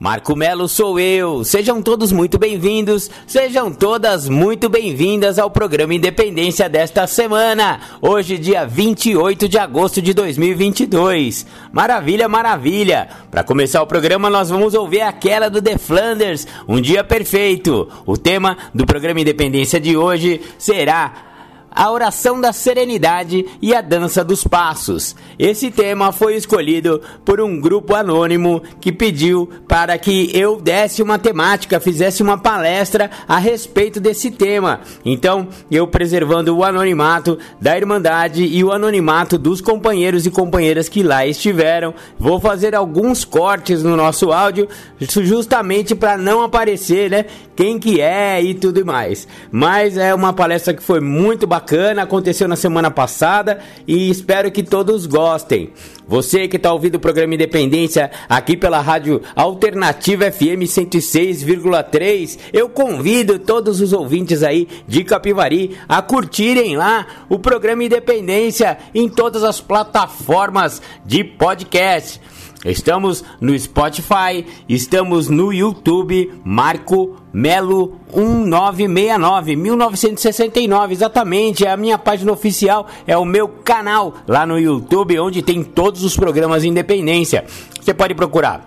Marco Melo sou eu. Sejam todos muito bem-vindos, sejam todas muito bem-vindas ao programa Independência desta semana. Hoje, dia 28 de agosto de 2022. Maravilha, maravilha. Para começar o programa, nós vamos ouvir aquela do The Flanders, Um Dia Perfeito. O tema do programa Independência de hoje será a oração da serenidade e a dança dos passos. Esse tema foi escolhido por um grupo anônimo que pediu para que eu desse uma temática, fizesse uma palestra a respeito desse tema. Então, eu preservando o anonimato da Irmandade e o anonimato dos companheiros e companheiras que lá estiveram, vou fazer alguns cortes no nosso áudio, justamente para não aparecer, né, quem que é e tudo mais. Mas é uma palestra que foi muito bacana bacana, aconteceu na semana passada e espero que todos gostem. Você que está ouvindo o programa Independência aqui pela rádio Alternativa FM 106,3, eu convido todos os ouvintes aí de Capivari a curtirem lá o programa Independência em todas as plataformas de podcast. Estamos no Spotify, estamos no YouTube, Marco Melo 1969, 1969, exatamente, é a minha página oficial, é o meu canal lá no YouTube, onde tem todos os programas Independência. Você pode procurar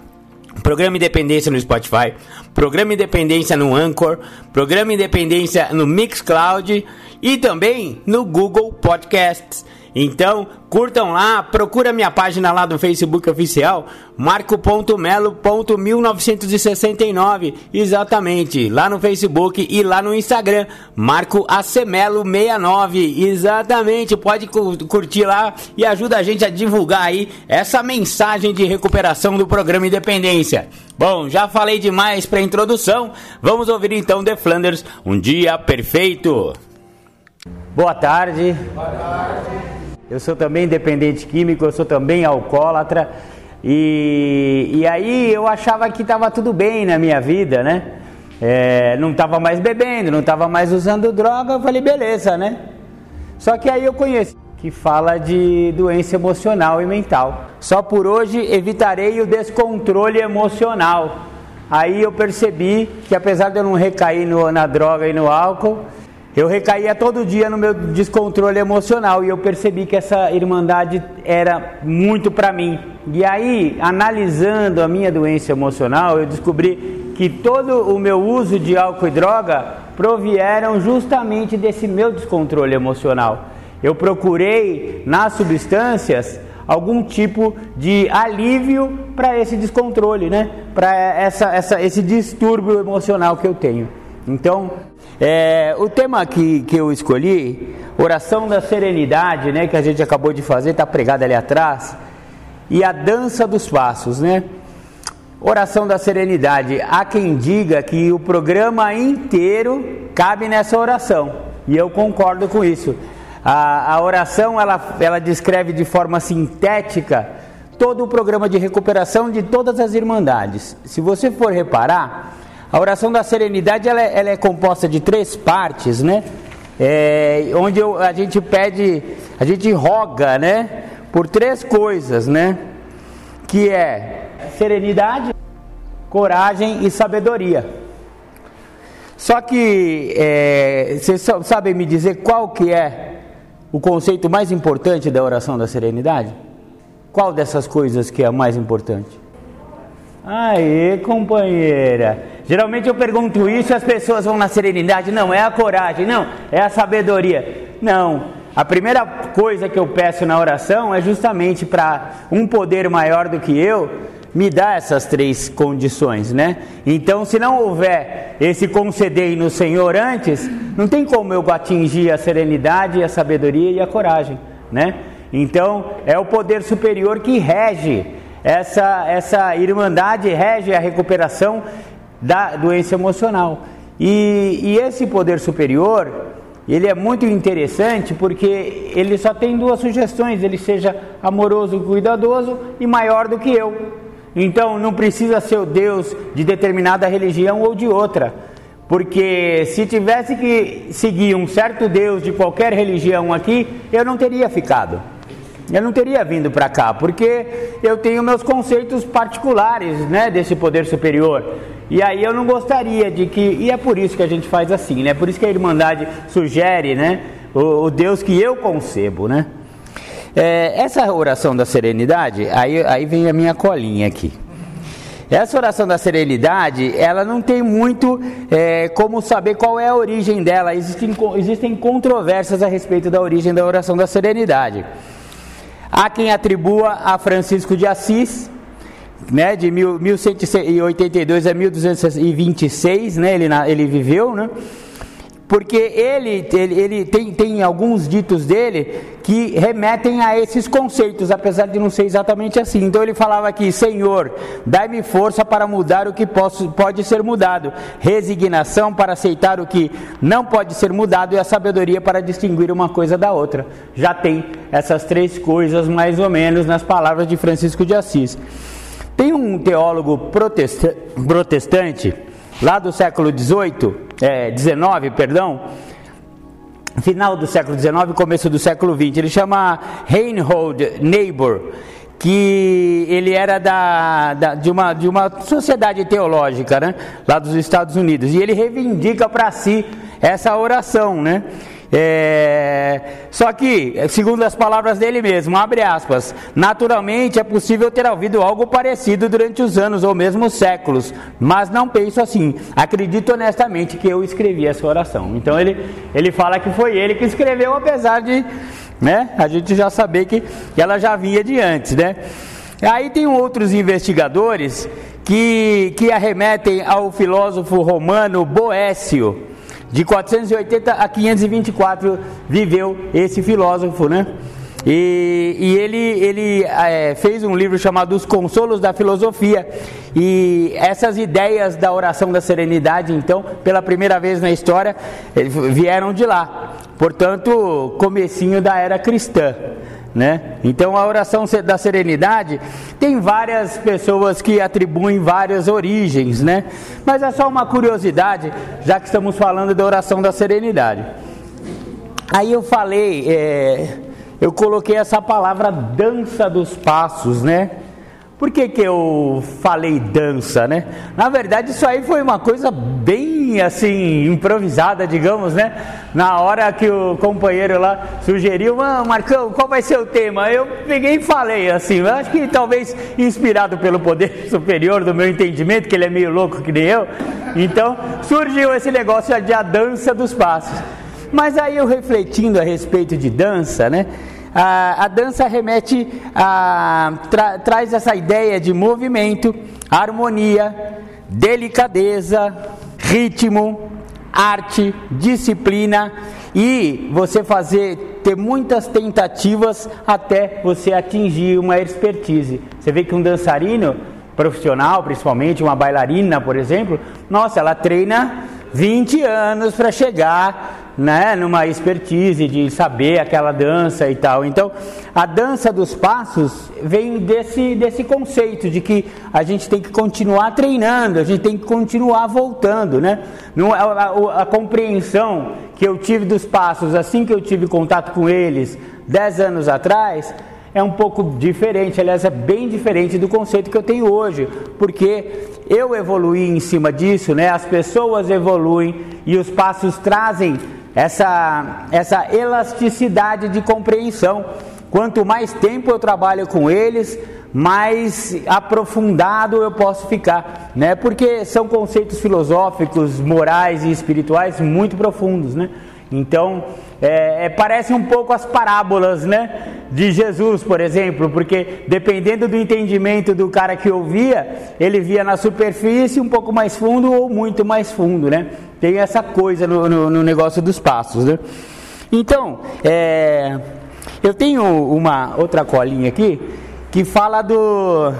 Programa Independência no Spotify, Programa Independência no Anchor, Programa Independência no Mixcloud e também no Google Podcasts. Então, curtam lá, procura minha página lá do Facebook oficial, marco.melo.1969, exatamente, lá no Facebook e lá no Instagram, Marco Acemelo69, exatamente, pode curtir lá e ajuda a gente a divulgar aí essa mensagem de recuperação do programa Independência. Bom, já falei demais para introdução, vamos ouvir então The Flanders, Um Dia Perfeito. Boa tarde. Boa tarde. Eu sou também dependente químico, eu sou também alcoólatra. E, e aí eu achava que estava tudo bem na minha vida, né? É, não estava mais bebendo, não estava mais usando droga. Eu falei, beleza, né? Só que aí eu conheci que fala de doença emocional e mental. Só por hoje evitarei o descontrole emocional. Aí eu percebi que apesar de eu não recair no, na droga e no álcool, eu recaía todo dia no meu descontrole emocional e eu percebi que essa irmandade era muito para mim. E aí, analisando a minha doença emocional, eu descobri que todo o meu uso de álcool e droga provieram justamente desse meu descontrole emocional. Eu procurei nas substâncias algum tipo de alívio para esse descontrole, né? Para essa, essa, esse distúrbio emocional que eu tenho. Então, é, o tema que, que eu escolhi, oração da serenidade, né, que a gente acabou de fazer, está pregado ali atrás, e a dança dos passos, né? Oração da serenidade. Há quem diga que o programa inteiro cabe nessa oração, e eu concordo com isso. A, a oração ela, ela descreve de forma sintética todo o programa de recuperação de todas as irmandades. Se você for reparar, a oração da serenidade ela é, ela é composta de três partes, né? É, onde eu, a gente pede, a gente roga, né? Por três coisas, né? Que é serenidade, coragem e sabedoria. Só que é, vocês sabem me dizer qual que é o conceito mais importante da oração da serenidade? Qual dessas coisas que é a mais importante? Aí, companheira. Geralmente eu pergunto isso e as pessoas vão na serenidade. Não, é a coragem. Não, é a sabedoria. Não. A primeira coisa que eu peço na oração é justamente para um poder maior do que eu me dar essas três condições, né? Então, se não houver esse conceder no Senhor antes, não tem como eu atingir a serenidade, a sabedoria e a coragem, né? Então, é o poder superior que rege essa, essa irmandade rege a recuperação da doença emocional. E, e esse poder superior, ele é muito interessante porque ele só tem duas sugestões: ele seja amoroso, cuidadoso e maior do que eu. Então não precisa ser o Deus de determinada religião ou de outra. Porque se tivesse que seguir um certo Deus de qualquer religião aqui, eu não teria ficado. Eu não teria vindo para cá, porque eu tenho meus conceitos particulares, né, desse poder superior. E aí eu não gostaria de que, e é por isso que a gente faz assim, né? Por isso que a Irmandade sugere, né, o, o Deus que eu concebo, né? É, essa oração da serenidade, aí, aí vem a minha colinha aqui. Essa oração da serenidade, ela não tem muito é, como saber qual é a origem dela. Existem, existem controvérsias a respeito da origem da oração da serenidade. Há quem atribua a Francisco de Assis, né, de 1182 a 1226, né, ele, ele viveu, né? porque ele, ele, ele tem, tem alguns ditos dele que remetem a esses conceitos, apesar de não ser exatamente assim. Então ele falava aqui: Senhor, dai-me força para mudar o que posso, pode ser mudado, resignação para aceitar o que não pode ser mudado e a sabedoria para distinguir uma coisa da outra. Já tem essas três coisas, mais ou menos, nas palavras de Francisco de Assis. Tem um teólogo protestante lá do século 18, é, 19, perdão, final do século 19, começo do século 20. Ele chama Reinhold Niebuhr, que ele era da, da, de, uma, de uma sociedade teológica, né, lá dos Estados Unidos, e ele reivindica para si essa oração, né? É, só que, segundo as palavras dele mesmo, abre aspas, naturalmente é possível ter ouvido algo parecido durante os anos ou mesmo séculos, mas não penso assim. Acredito honestamente que eu escrevi essa oração. Então ele, ele fala que foi ele que escreveu, apesar de né, a gente já saber que, ela já vinha de antes, né? Aí tem outros investigadores que, que arremetem ao filósofo romano Boécio de 480 a 524 viveu esse filósofo, né? E, e ele, ele é, fez um livro chamado Os Consolos da Filosofia. E essas ideias da oração da serenidade, então, pela primeira vez na história, vieram de lá. Portanto, comecinho da era cristã. Né? Então a oração da serenidade tem várias pessoas que atribuem várias origens, né? Mas é só uma curiosidade, já que estamos falando da oração da serenidade. Aí eu falei, é, eu coloquei essa palavra dança dos passos, né? Por que, que eu falei dança, né? Na verdade, isso aí foi uma coisa bem assim, improvisada, digamos, né? Na hora que o companheiro lá sugeriu, ah, Marcão, qual vai ser o tema? Eu peguei e falei assim, acho que talvez inspirado pelo poder superior do meu entendimento, que ele é meio louco que nem eu, então surgiu esse negócio de a dança dos passos. Mas aí eu refletindo a respeito de dança, né? A, a dança remete a tra, traz essa ideia de movimento, harmonia, delicadeza, ritmo, arte, disciplina e você fazer ter muitas tentativas até você atingir uma expertise. Você vê que um dançarino profissional, principalmente uma bailarina, por exemplo, nossa, ela treina 20 anos para chegar né, numa expertise de saber aquela dança e tal. Então, a dança dos passos vem desse, desse conceito de que a gente tem que continuar treinando, a gente tem que continuar voltando, né? Não, a, a, a compreensão que eu tive dos passos assim que eu tive contato com eles 10 anos atrás é um pouco diferente, aliás, é bem diferente do conceito que eu tenho hoje, porque eu evoluí em cima disso, né? As pessoas evoluem e os passos trazem essa, essa elasticidade de compreensão. Quanto mais tempo eu trabalho com eles, mais aprofundado eu posso ficar, né? Porque são conceitos filosóficos, morais e espirituais muito profundos, né? Então, é, é, parece um pouco as parábolas, né? De Jesus, por exemplo, porque dependendo do entendimento do cara que ouvia, ele via na superfície um pouco mais fundo ou muito mais fundo, né? Tem essa coisa no, no, no negócio dos passos, né? Então, é, eu tenho uma outra colinha aqui que fala do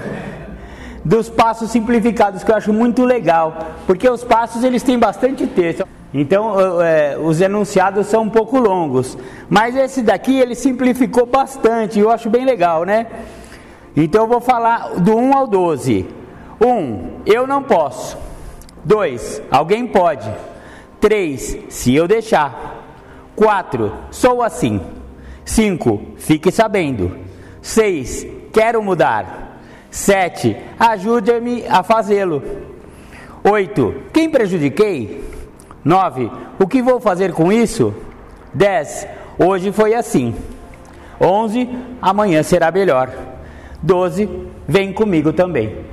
dos passos simplificados, que eu acho muito legal, porque os passos eles têm bastante texto. Então é, os enunciados são um pouco longos, mas esse daqui ele simplificou bastante, eu acho bem legal, né? Então eu vou falar do 1 ao 12. 1. Eu não posso. 2. Alguém pode. 3. Se eu deixar. 4. Sou assim. 5. Fique sabendo. 6. Quero mudar. 7. Ajude-me a fazê-lo. 8. Quem prejudiquei? 9. O que vou fazer com isso? 10. Hoje foi assim. 11. Amanhã será melhor. 12. Vem comigo também.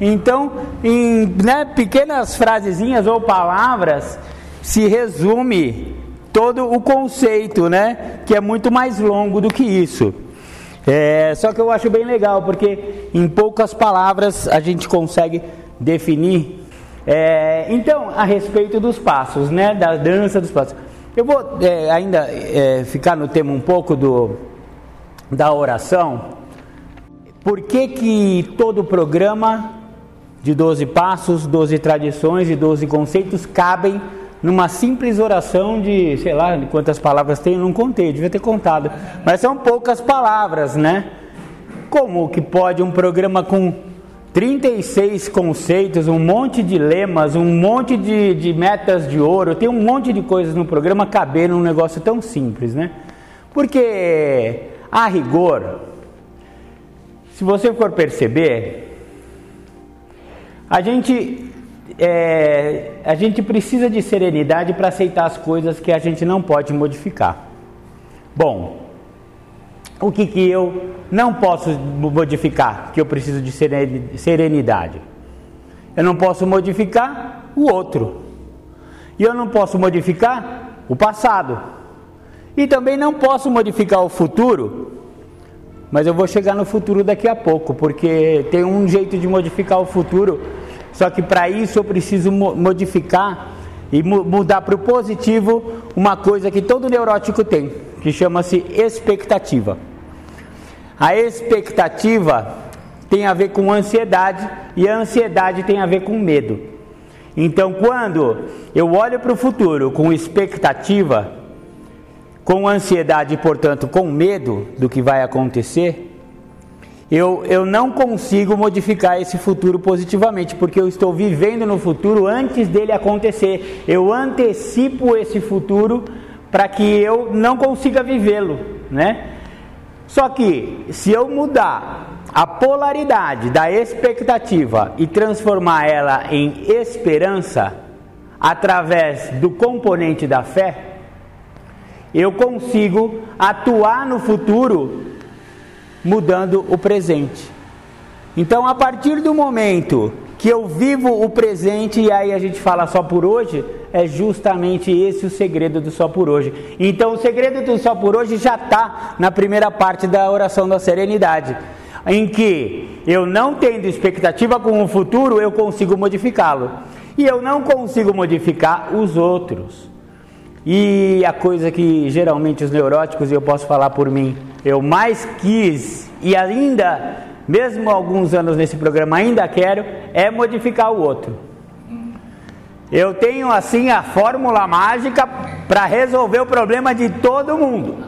Então, em né, pequenas frasezinhas ou palavras, se resume todo o conceito, né? Que é muito mais longo do que isso. É, só que eu acho bem legal, porque em poucas palavras a gente consegue definir. É, então, a respeito dos passos, né? Da dança dos passos. Eu vou é, ainda é, ficar no tema um pouco do, da oração. Por que, que todo programa de 12 passos, 12 tradições e 12 conceitos cabem numa simples oração de, sei lá, quantas palavras tem, eu não contei, devia ter contado. Mas são poucas palavras, né? Como que pode um programa com 36 conceitos, um monte de lemas, um monte de, de metas de ouro, tem um monte de coisas no programa caber num negócio tão simples, né? Porque, a rigor, se você for perceber, a gente é, a gente precisa de serenidade para aceitar as coisas que a gente não pode modificar. Bom, o que, que eu não posso modificar, que eu preciso de serenidade? Eu não posso modificar o outro. E eu não posso modificar o passado. E também não posso modificar o futuro. Mas eu vou chegar no futuro daqui a pouco, porque tem um jeito de modificar o futuro só que para isso eu preciso modificar e mudar para o positivo uma coisa que todo neurótico tem, que chama-se expectativa. A expectativa tem a ver com ansiedade e a ansiedade tem a ver com medo. Então, quando eu olho para o futuro com expectativa, com ansiedade e, portanto, com medo do que vai acontecer, eu, eu não consigo modificar esse futuro positivamente, porque eu estou vivendo no futuro antes dele acontecer. Eu antecipo esse futuro para que eu não consiga vivê-lo, né? Só que se eu mudar a polaridade da expectativa e transformar ela em esperança através do componente da fé, eu consigo atuar no futuro mudando o presente. Então, a partir do momento que eu vivo o presente e aí a gente fala só por hoje, é justamente esse o segredo do só por hoje. Então, o segredo do só por hoje já está na primeira parte da oração da serenidade, em que eu não tendo expectativa com o futuro, eu consigo modificá-lo. E eu não consigo modificar os outros. E a coisa que geralmente os neuróticos, e eu posso falar por mim, eu mais quis e ainda, mesmo alguns anos nesse programa, ainda quero, é modificar o outro. Eu tenho assim a fórmula mágica para resolver o problema de todo mundo.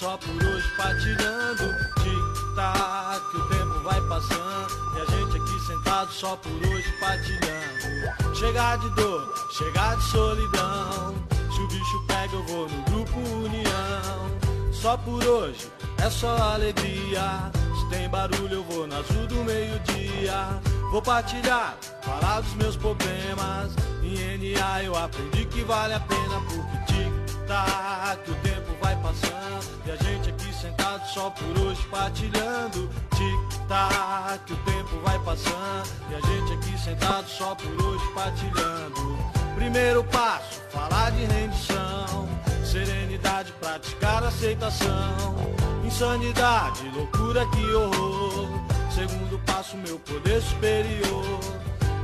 Só por hoje partilhando. Tic-tac, o tempo vai passando e a gente aqui sentado só por hoje partilhando. Chegar de dor, chegar de solidão. Se o bicho pega, eu vou no grupo União. Só por hoje, é só alegria. Se tem barulho, eu vou na azul do meio-dia. Vou partilhar, falar dos meus problemas. Em NA eu aprendi que vale a pena porque tic-tac, o tempo vai passando. E a gente aqui sentado só por hoje partilhando. Tic-tac, o tempo vai passando. E a gente aqui sentado só por hoje partilhando. Primeiro passo, falar de rendição. Serenidade, praticar aceitação. Insanidade, loucura, que horror. Segundo passo, meu poder superior.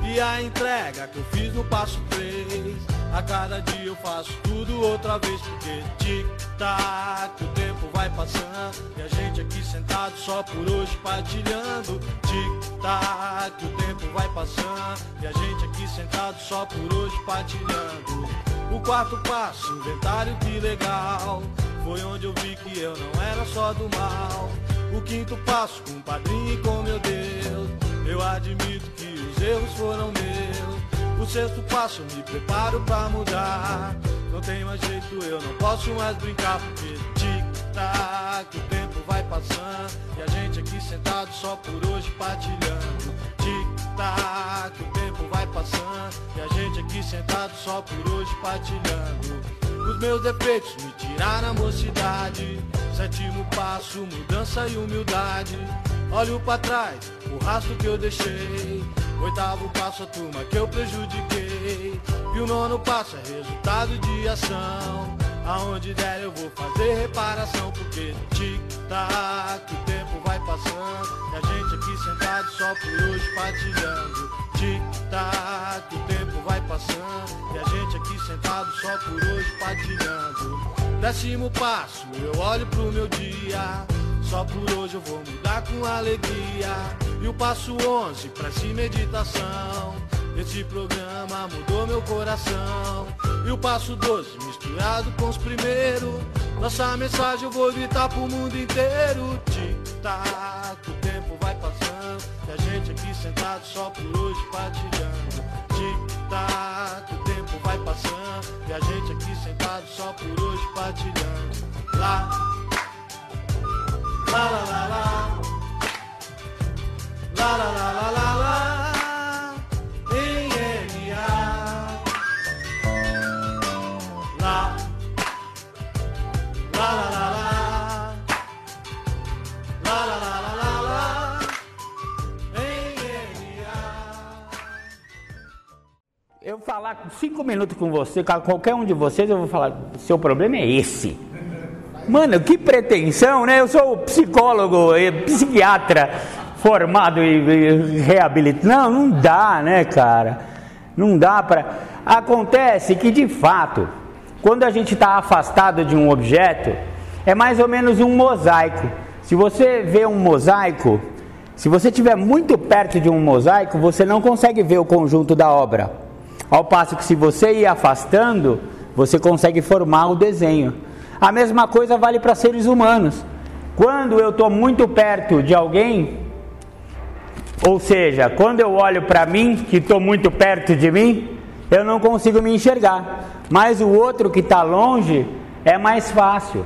E a entrega que eu fiz no passo 3. A cada dia eu faço tudo outra vez. Porque tic-tac, o tempo vai passando. E a gente aqui sentado só por hoje partilhando. Tic-tac, o tempo vai passando. E a gente aqui sentado só por hoje partilhando. O quarto passo, inventário que legal. Foi onde eu vi que eu não era só do mal. O quinto passo, com o padrinho e com meu Deus. Eu admito que os erros foram meus. O sexto passo, me preparo pra mudar. Não tem mais jeito, eu não posso mais brincar. Porque tic-tac, o tempo vai passando. E a gente aqui sentado só por hoje partilhando. Tic-tac, o tempo vai passando. E a gente aqui sentado só por hoje partilhando. Os meus defeitos me tiraram a mocidade. Sétimo passo, mudança e humildade. Olho pra trás, o rastro que eu deixei. Oitavo passo, a turma que eu prejudiquei. E o nono passo é resultado de ação. Aonde der eu vou fazer reparação. Porque tic-tac, o tempo vai passando. E a gente aqui sentado só por hoje partilhando. Tic-tac, o tempo vai passando. E a gente aqui sentado só por hoje partilhando. Décimo passo, eu olho pro meu dia. Só por hoje eu vou mudar com alegria. E o passo 11, prece meditação. Esse programa mudou meu coração. E o passo 12, misturado com os primeiros. Nossa mensagem eu vou gritar pro mundo inteiro. Tic-tac, o tempo vai passando. E a gente aqui sentado só por hoje partilhando. Tic-tac, o tempo vai passando. E a gente aqui sentado só por hoje partilhando. Lá, lá, lá, lá, lá. Lá, lá, lá, lá, lá, lá. Eu falar cinco minutos com você, com qualquer um de vocês, eu vou falar, seu problema é esse. Mano, que pretensão, né? Eu sou psicólogo, psiquiatra formado e reabilitado. Não, não dá, né, cara? Não dá para. Acontece que de fato, quando a gente está afastado de um objeto, é mais ou menos um mosaico. Se você vê um mosaico, se você estiver muito perto de um mosaico, você não consegue ver o conjunto da obra. Ao passo que se você ir afastando, você consegue formar o desenho. A mesma coisa vale para seres humanos. Quando eu estou muito perto de alguém, ou seja, quando eu olho para mim, que estou muito perto de mim, eu não consigo me enxergar. Mas o outro que está longe é mais fácil.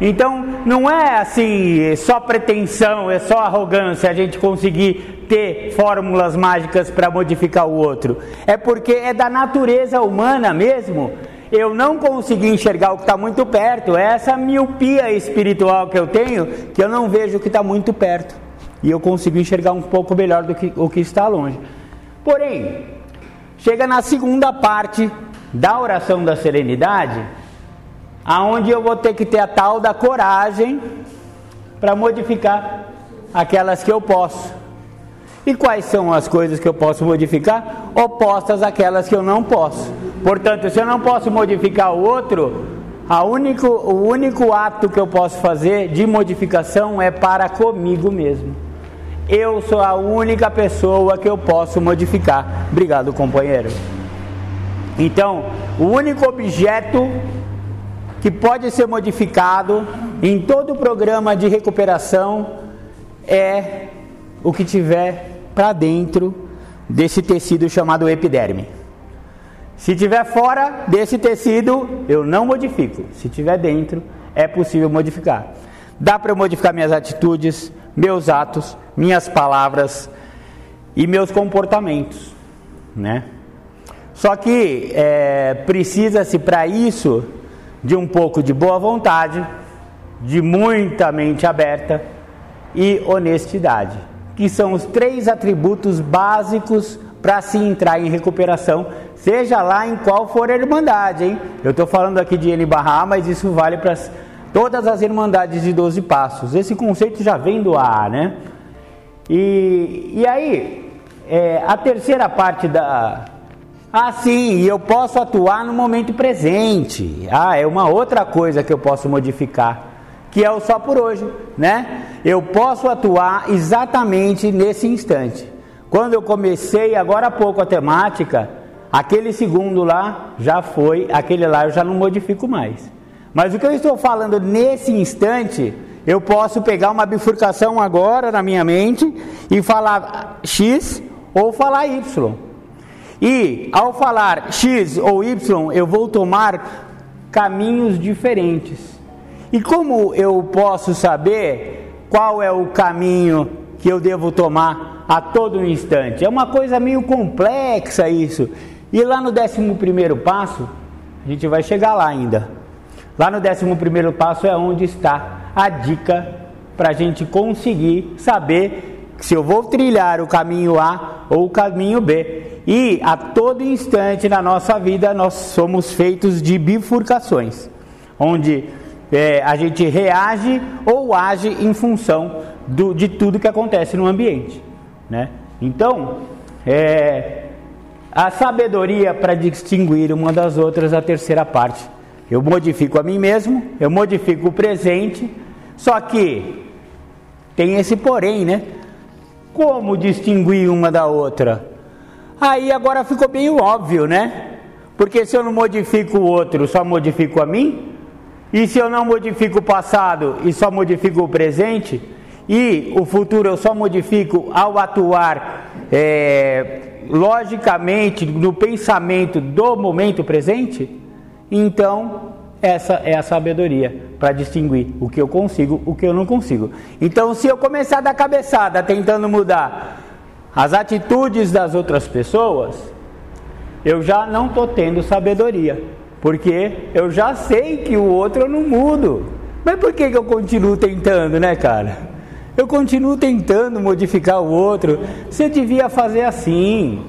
Então, não é assim, só pretensão, é só arrogância a gente conseguir ter fórmulas mágicas para modificar o outro. É porque é da natureza humana mesmo. Eu não consegui enxergar o que está muito perto. É essa miopia espiritual que eu tenho, que eu não vejo o que está muito perto. E eu consigo enxergar um pouco melhor do que o que está longe. Porém, chega na segunda parte da oração da serenidade, aonde eu vou ter que ter a tal da coragem para modificar aquelas que eu posso. E quais são as coisas que eu posso modificar? Opostas àquelas que eu não posso. Portanto, se eu não posso modificar o outro, a único, o único ato que eu posso fazer de modificação é para comigo mesmo. Eu sou a única pessoa que eu posso modificar. Obrigado, companheiro. Então, o único objeto que pode ser modificado em todo o programa de recuperação é o que tiver para dentro desse tecido chamado epiderme. Se tiver fora desse tecido, eu não modifico. Se tiver dentro, é possível modificar. Dá para eu modificar minhas atitudes, meus atos, minhas palavras e meus comportamentos, né? Só que é, precisa-se para isso de um pouco de boa vontade, de muita mente aberta e honestidade, que são os três atributos básicos para se entrar em recuperação, seja lá em qual for a irmandade, hein? Eu estou falando aqui de N Barra, mas isso vale para todas as irmandades de 12 passos. Esse conceito já vem do A, né? E, e aí, é, a terceira parte da. Ah, sim, eu posso atuar no momento presente. Ah, é uma outra coisa que eu posso modificar, que é o só por hoje, né? Eu posso atuar exatamente nesse instante. Quando eu comecei agora há pouco a temática, aquele segundo lá já foi, aquele lá eu já não modifico mais. Mas o que eu estou falando nesse instante, eu posso pegar uma bifurcação agora na minha mente e falar X ou falar Y. E ao falar X ou Y, eu vou tomar caminhos diferentes. E como eu posso saber qual é o caminho que eu devo tomar a todo instante? É uma coisa meio complexa isso. E lá no 11 primeiro passo, a gente vai chegar lá ainda. Lá no 11 primeiro passo é onde está a dica para a gente conseguir saber se eu vou trilhar o caminho A ou o caminho B. E a todo instante na nossa vida nós somos feitos de bifurcações, onde é, a gente reage ou age em função do, de tudo que acontece no ambiente. Né? Então, é, a sabedoria para distinguir uma das outras, a terceira parte eu modifico a mim mesmo, eu modifico o presente, só que tem esse porém, né? Como distinguir uma da outra? Aí agora ficou bem óbvio, né? Porque se eu não modifico o outro, só modifico a mim? E se eu não modifico o passado e só modifico o presente? E o futuro eu só modifico ao atuar é, logicamente no pensamento do momento presente? Então, essa é a sabedoria para distinguir o que eu consigo, o que eu não consigo. Então, se eu começar da cabeçada tentando mudar as atitudes das outras pessoas, eu já não estou tendo sabedoria, porque eu já sei que o outro eu não mudo. Mas por que, que eu continuo tentando, né, cara? Eu continuo tentando modificar o outro. Você devia fazer assim.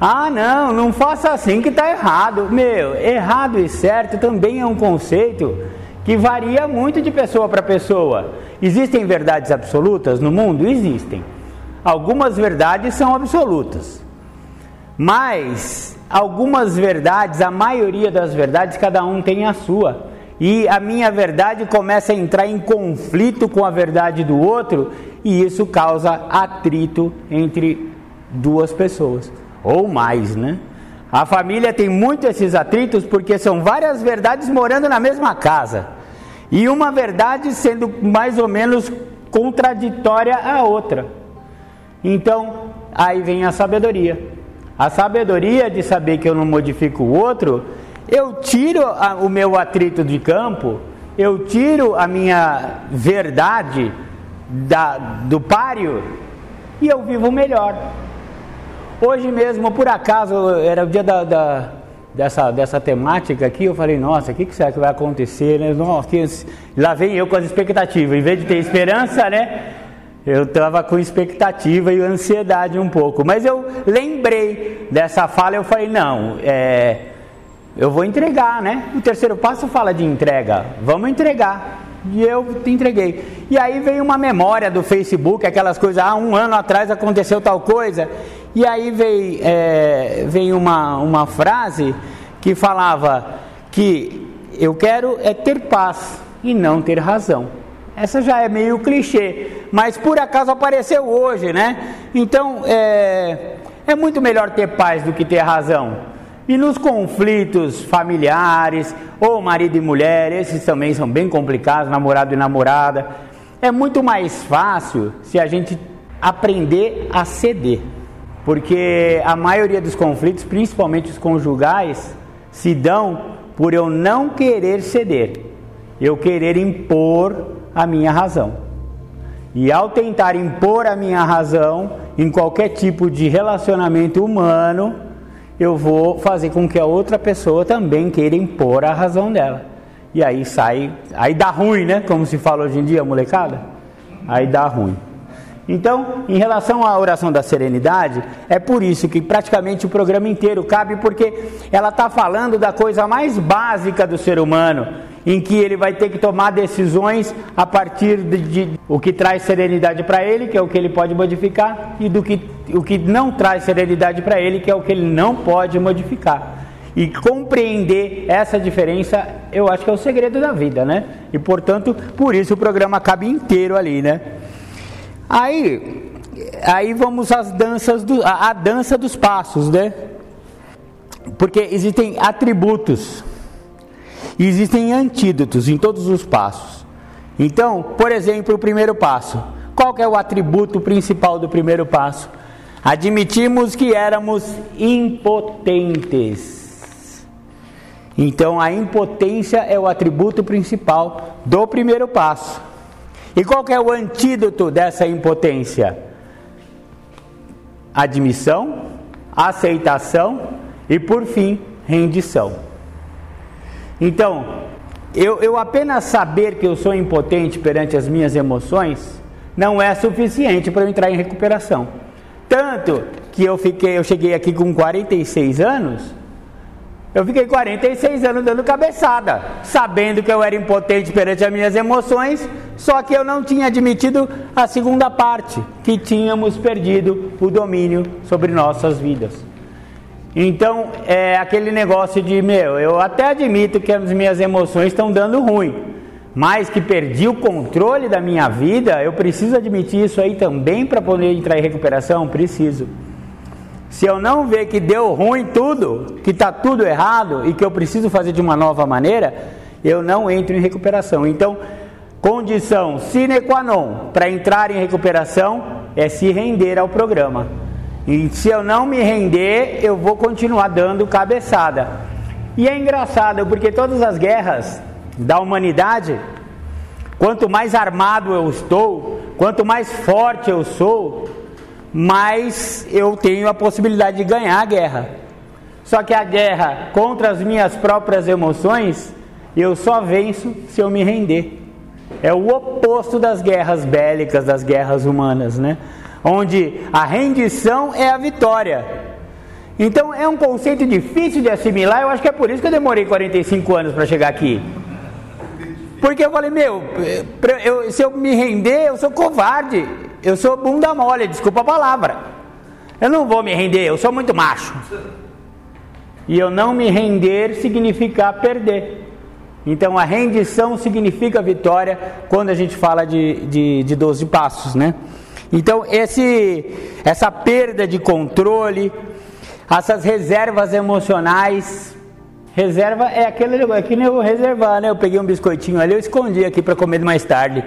Ah, não, não faça assim que está errado. Meu, errado e certo também é um conceito que varia muito de pessoa para pessoa. Existem verdades absolutas no mundo? Existem. Algumas verdades são absolutas. Mas algumas verdades, a maioria das verdades, cada um tem a sua. E a minha verdade começa a entrar em conflito com a verdade do outro, e isso causa atrito entre duas pessoas ou mais, né? A família tem muito esses atritos porque são várias verdades morando na mesma casa e uma verdade sendo mais ou menos contraditória à outra. Então, aí vem a sabedoria. A sabedoria de saber que eu não modifico o outro, eu tiro a, o meu atrito de campo, eu tiro a minha verdade da, do páreo e eu vivo melhor. Hoje mesmo, por acaso, era o dia da, da dessa, dessa temática aqui, eu falei, nossa, o que, que será que vai acontecer? Né? Nossa, que... Lá vem eu com as expectativas, em vez de ter esperança, né? Eu estava com expectativa e ansiedade um pouco. Mas eu lembrei dessa fala eu falei, não, é, eu vou entregar, né? O terceiro passo fala de entrega. Vamos entregar. E eu entreguei. E aí veio uma memória do Facebook, aquelas coisas, ah, um ano atrás aconteceu tal coisa. E aí veio, é, uma, uma frase que falava que eu quero é ter paz e não ter razão. Essa já é meio clichê, mas por acaso apareceu hoje, né? Então é, é muito melhor ter paz do que ter razão. E nos conflitos familiares, ou marido e mulher, esses também são bem complicados, namorado e namorada, é muito mais fácil se a gente aprender a ceder. Porque a maioria dos conflitos, principalmente os conjugais, se dão por eu não querer ceder, eu querer impor a minha razão. E ao tentar impor a minha razão em qualquer tipo de relacionamento humano, eu vou fazer com que a outra pessoa também queira impor a razão dela. E aí sai, aí dá ruim, né? Como se fala hoje em dia, molecada? Aí dá ruim. Então, em relação à oração da serenidade, é por isso que praticamente o programa inteiro cabe, porque ela está falando da coisa mais básica do ser humano, em que ele vai ter que tomar decisões a partir de, de o que traz serenidade para ele, que é o que ele pode modificar, e do que o que não traz serenidade para ele, que é o que ele não pode modificar. E compreender essa diferença, eu acho que é o segredo da vida, né? E portanto, por isso o programa cabe inteiro ali, né? Aí, aí vamos às danças do, a, dança dos passos, né? Porque existem atributos e existem antídotos em todos os passos. Então, por exemplo, o primeiro passo. Qual é o atributo principal do primeiro passo? Admitimos que éramos impotentes. Então, a impotência é o atributo principal do primeiro passo. E qual é o antídoto dessa impotência? Admissão, aceitação e, por fim, rendição. Então, eu, eu apenas saber que eu sou impotente perante as minhas emoções não é suficiente para eu entrar em recuperação. Tanto que eu fiquei, eu cheguei aqui com 46 anos eu fiquei 46 anos dando cabeçada, sabendo que eu era impotente perante as minhas emoções, só que eu não tinha admitido a segunda parte, que tínhamos perdido o domínio sobre nossas vidas. Então, é aquele negócio de, meu, eu até admito que as minhas emoções estão dando ruim, mas que perdi o controle da minha vida, eu preciso admitir isso aí também para poder entrar em recuperação? Preciso. Se eu não ver que deu ruim tudo, que está tudo errado e que eu preciso fazer de uma nova maneira, eu não entro em recuperação. Então, condição sine qua non para entrar em recuperação é se render ao programa. E se eu não me render, eu vou continuar dando cabeçada. E é engraçado porque todas as guerras da humanidade, quanto mais armado eu estou, quanto mais forte eu sou, mais eu tenho a possibilidade de ganhar a guerra. Só que a guerra contra as minhas próprias emoções, eu só venço se eu me render. É o oposto das guerras bélicas, das guerras humanas, né? Onde a rendição é a vitória. Então é um conceito difícil de assimilar, eu acho que é por isso que eu demorei 45 anos para chegar aqui. Porque eu falei, meu, eu, se eu me render, eu sou covarde. Eu sou bunda mole, desculpa a palavra. Eu não vou me render, eu sou muito macho. E eu não me render significa perder. Então a rendição significa vitória quando a gente fala de, de, de 12 passos, né? Então esse, essa perda de controle, essas reservas emocionais, reserva é aquele é que eu reservar, né? Eu peguei um biscoitinho ali, eu escondi aqui para comer mais tarde.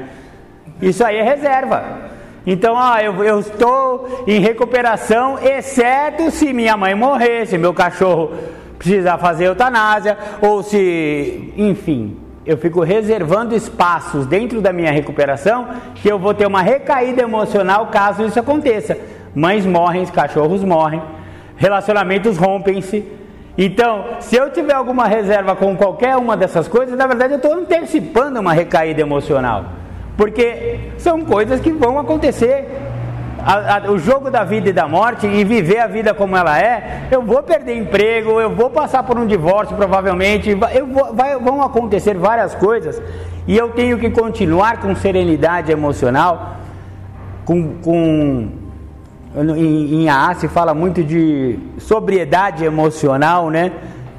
Isso aí é reserva. Então, ah, eu, eu estou em recuperação, exceto se minha mãe morrer, se meu cachorro precisar fazer eutanásia, ou se, enfim, eu fico reservando espaços dentro da minha recuperação que eu vou ter uma recaída emocional caso isso aconteça. Mães morrem, cachorros morrem, relacionamentos rompem-se. Então, se eu tiver alguma reserva com qualquer uma dessas coisas, na verdade eu estou antecipando uma recaída emocional. Porque são coisas que vão acontecer. A, a, o jogo da vida e da morte e viver a vida como ela é, eu vou perder emprego, eu vou passar por um divórcio provavelmente, eu vou, vai, vão acontecer várias coisas e eu tenho que continuar com serenidade emocional, com, com em, em AA se fala muito de sobriedade emocional, né?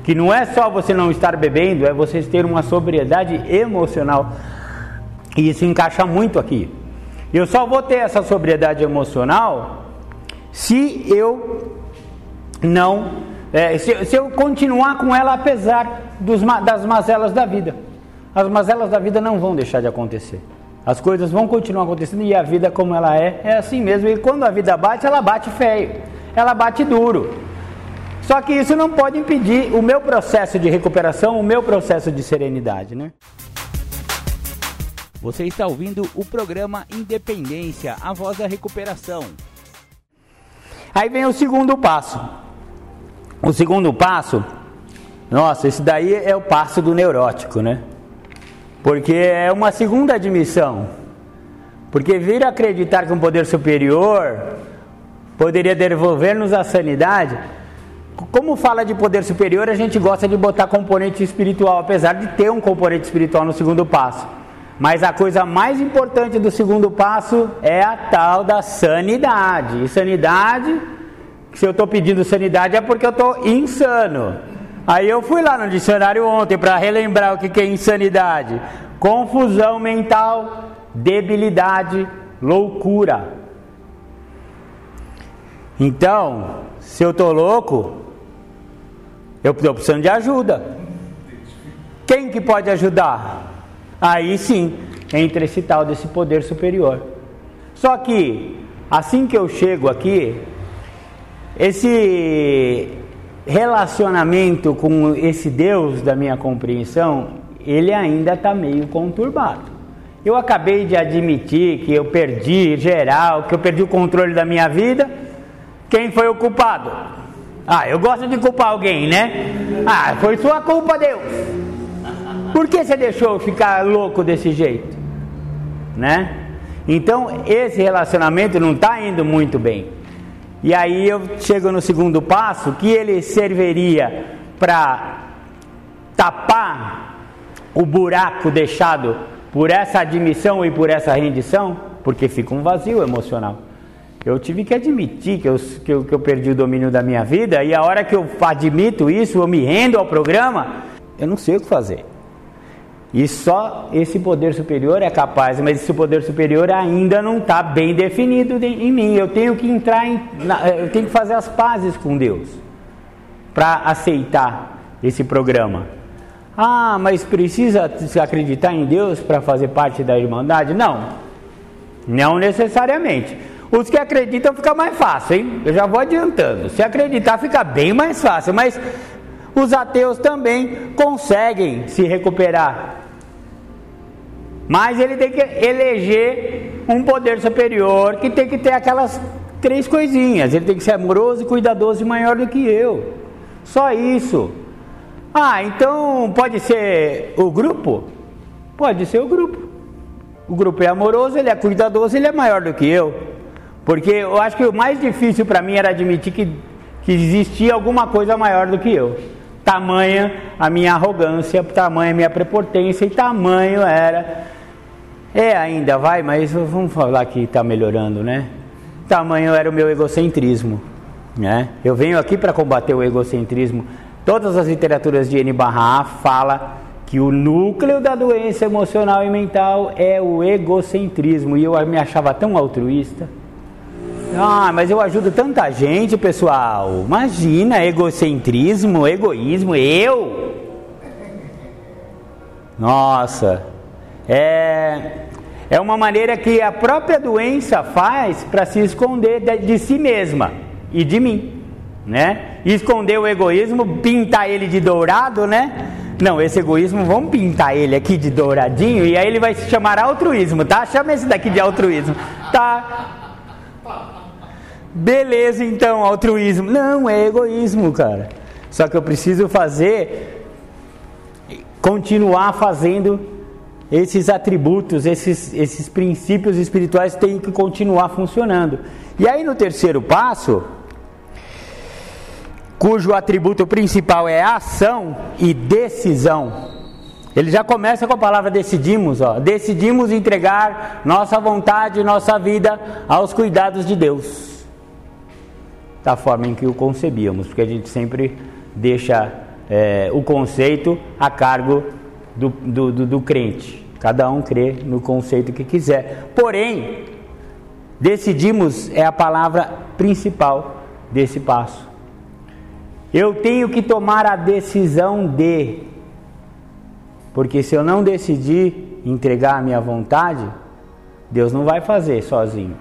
Que não é só você não estar bebendo, é você ter uma sobriedade emocional. E isso encaixa muito aqui. Eu só vou ter essa sobriedade emocional se eu não. É, se, se, eu continuar com ela apesar dos, das mazelas da vida. As mazelas da vida não vão deixar de acontecer. As coisas vão continuar acontecendo e a vida como ela é, é assim mesmo. E quando a vida bate, ela bate feio, ela bate duro. Só que isso não pode impedir o meu processo de recuperação, o meu processo de serenidade, né? Você está ouvindo o programa Independência, a voz da recuperação. Aí vem o segundo passo. O segundo passo, nossa, esse daí é o passo do neurótico, né? Porque é uma segunda admissão. Porque vir acreditar que um poder superior poderia devolver-nos a sanidade. Como fala de poder superior, a gente gosta de botar componente espiritual, apesar de ter um componente espiritual no segundo passo. Mas a coisa mais importante do segundo passo é a tal da sanidade. E sanidade, se eu estou pedindo sanidade é porque eu estou insano. Aí eu fui lá no dicionário ontem para relembrar o que é insanidade: confusão mental, debilidade, loucura. Então, se eu estou louco, eu estou precisando de ajuda. Quem que pode ajudar? Aí sim, entra esse tal desse poder superior. Só que, assim que eu chego aqui, esse relacionamento com esse Deus da minha compreensão, ele ainda está meio conturbado. Eu acabei de admitir que eu perdi geral, que eu perdi o controle da minha vida. Quem foi o culpado? Ah, eu gosto de culpar alguém, né? Ah, foi sua culpa, Deus. Por que você deixou ficar louco desse jeito? Né? Então, esse relacionamento não está indo muito bem. E aí eu chego no segundo passo, que ele serviria para tapar o buraco deixado por essa admissão e por essa rendição, porque fica um vazio emocional. Eu tive que admitir que eu, que eu, que eu perdi o domínio da minha vida, e a hora que eu admito isso, eu me rendo ao programa, eu não sei o que fazer. E só esse poder superior é capaz, mas esse poder superior ainda não está bem definido em mim. Eu tenho que entrar em, eu tenho que fazer as pazes com Deus para aceitar esse programa. Ah, mas precisa acreditar em Deus para fazer parte da Irmandade? Não, não necessariamente. Os que acreditam fica mais fácil, hein? Eu já vou adiantando. Se acreditar fica bem mais fácil, mas os ateus também conseguem se recuperar mas ele tem que eleger um poder superior que tem que ter aquelas três coisinhas. Ele tem que ser amoroso cuidadoso e maior do que eu. Só isso. Ah, então pode ser o grupo? Pode ser o grupo. O grupo é amoroso, ele é cuidadoso, ele é maior do que eu. Porque eu acho que o mais difícil para mim era admitir que, que existia alguma coisa maior do que eu. Tamanha a minha arrogância, tamanha a minha prepotência e tamanho era é, ainda vai, mas vamos falar que está melhorando, né? Tamanho era o meu egocentrismo, né? Eu venho aqui para combater o egocentrismo. Todas as literaturas de N barra A fala que o núcleo da doença emocional e mental é o egocentrismo. E eu me achava tão altruísta. Ah, mas eu ajudo tanta gente, pessoal. Imagina, egocentrismo, egoísmo, eu. Nossa, é, é uma maneira que a própria doença faz para se esconder de, de, si mesma e de mim, né? esconder o egoísmo, pintar ele de dourado, né? Não, esse egoísmo, vamos pintar ele aqui de douradinho e aí ele vai se chamar altruísmo, tá? Chama esse daqui de altruísmo, tá? Beleza, então, altruísmo. Não, é egoísmo, cara. Só que eu preciso fazer, continuar fazendo esses atributos, esses, esses princípios espirituais têm que continuar funcionando. E aí no terceiro passo, cujo atributo principal é ação e decisão. Ele já começa com a palavra decidimos, ó. Decidimos entregar nossa vontade, nossa vida aos cuidados de Deus. Da forma em que o concebíamos, porque a gente sempre deixa é, o conceito a cargo do, do, do, do crente. Cada um crê no conceito que quiser. Porém, decidimos é a palavra principal desse passo. Eu tenho que tomar a decisão de, porque se eu não decidir entregar a minha vontade, Deus não vai fazer sozinho.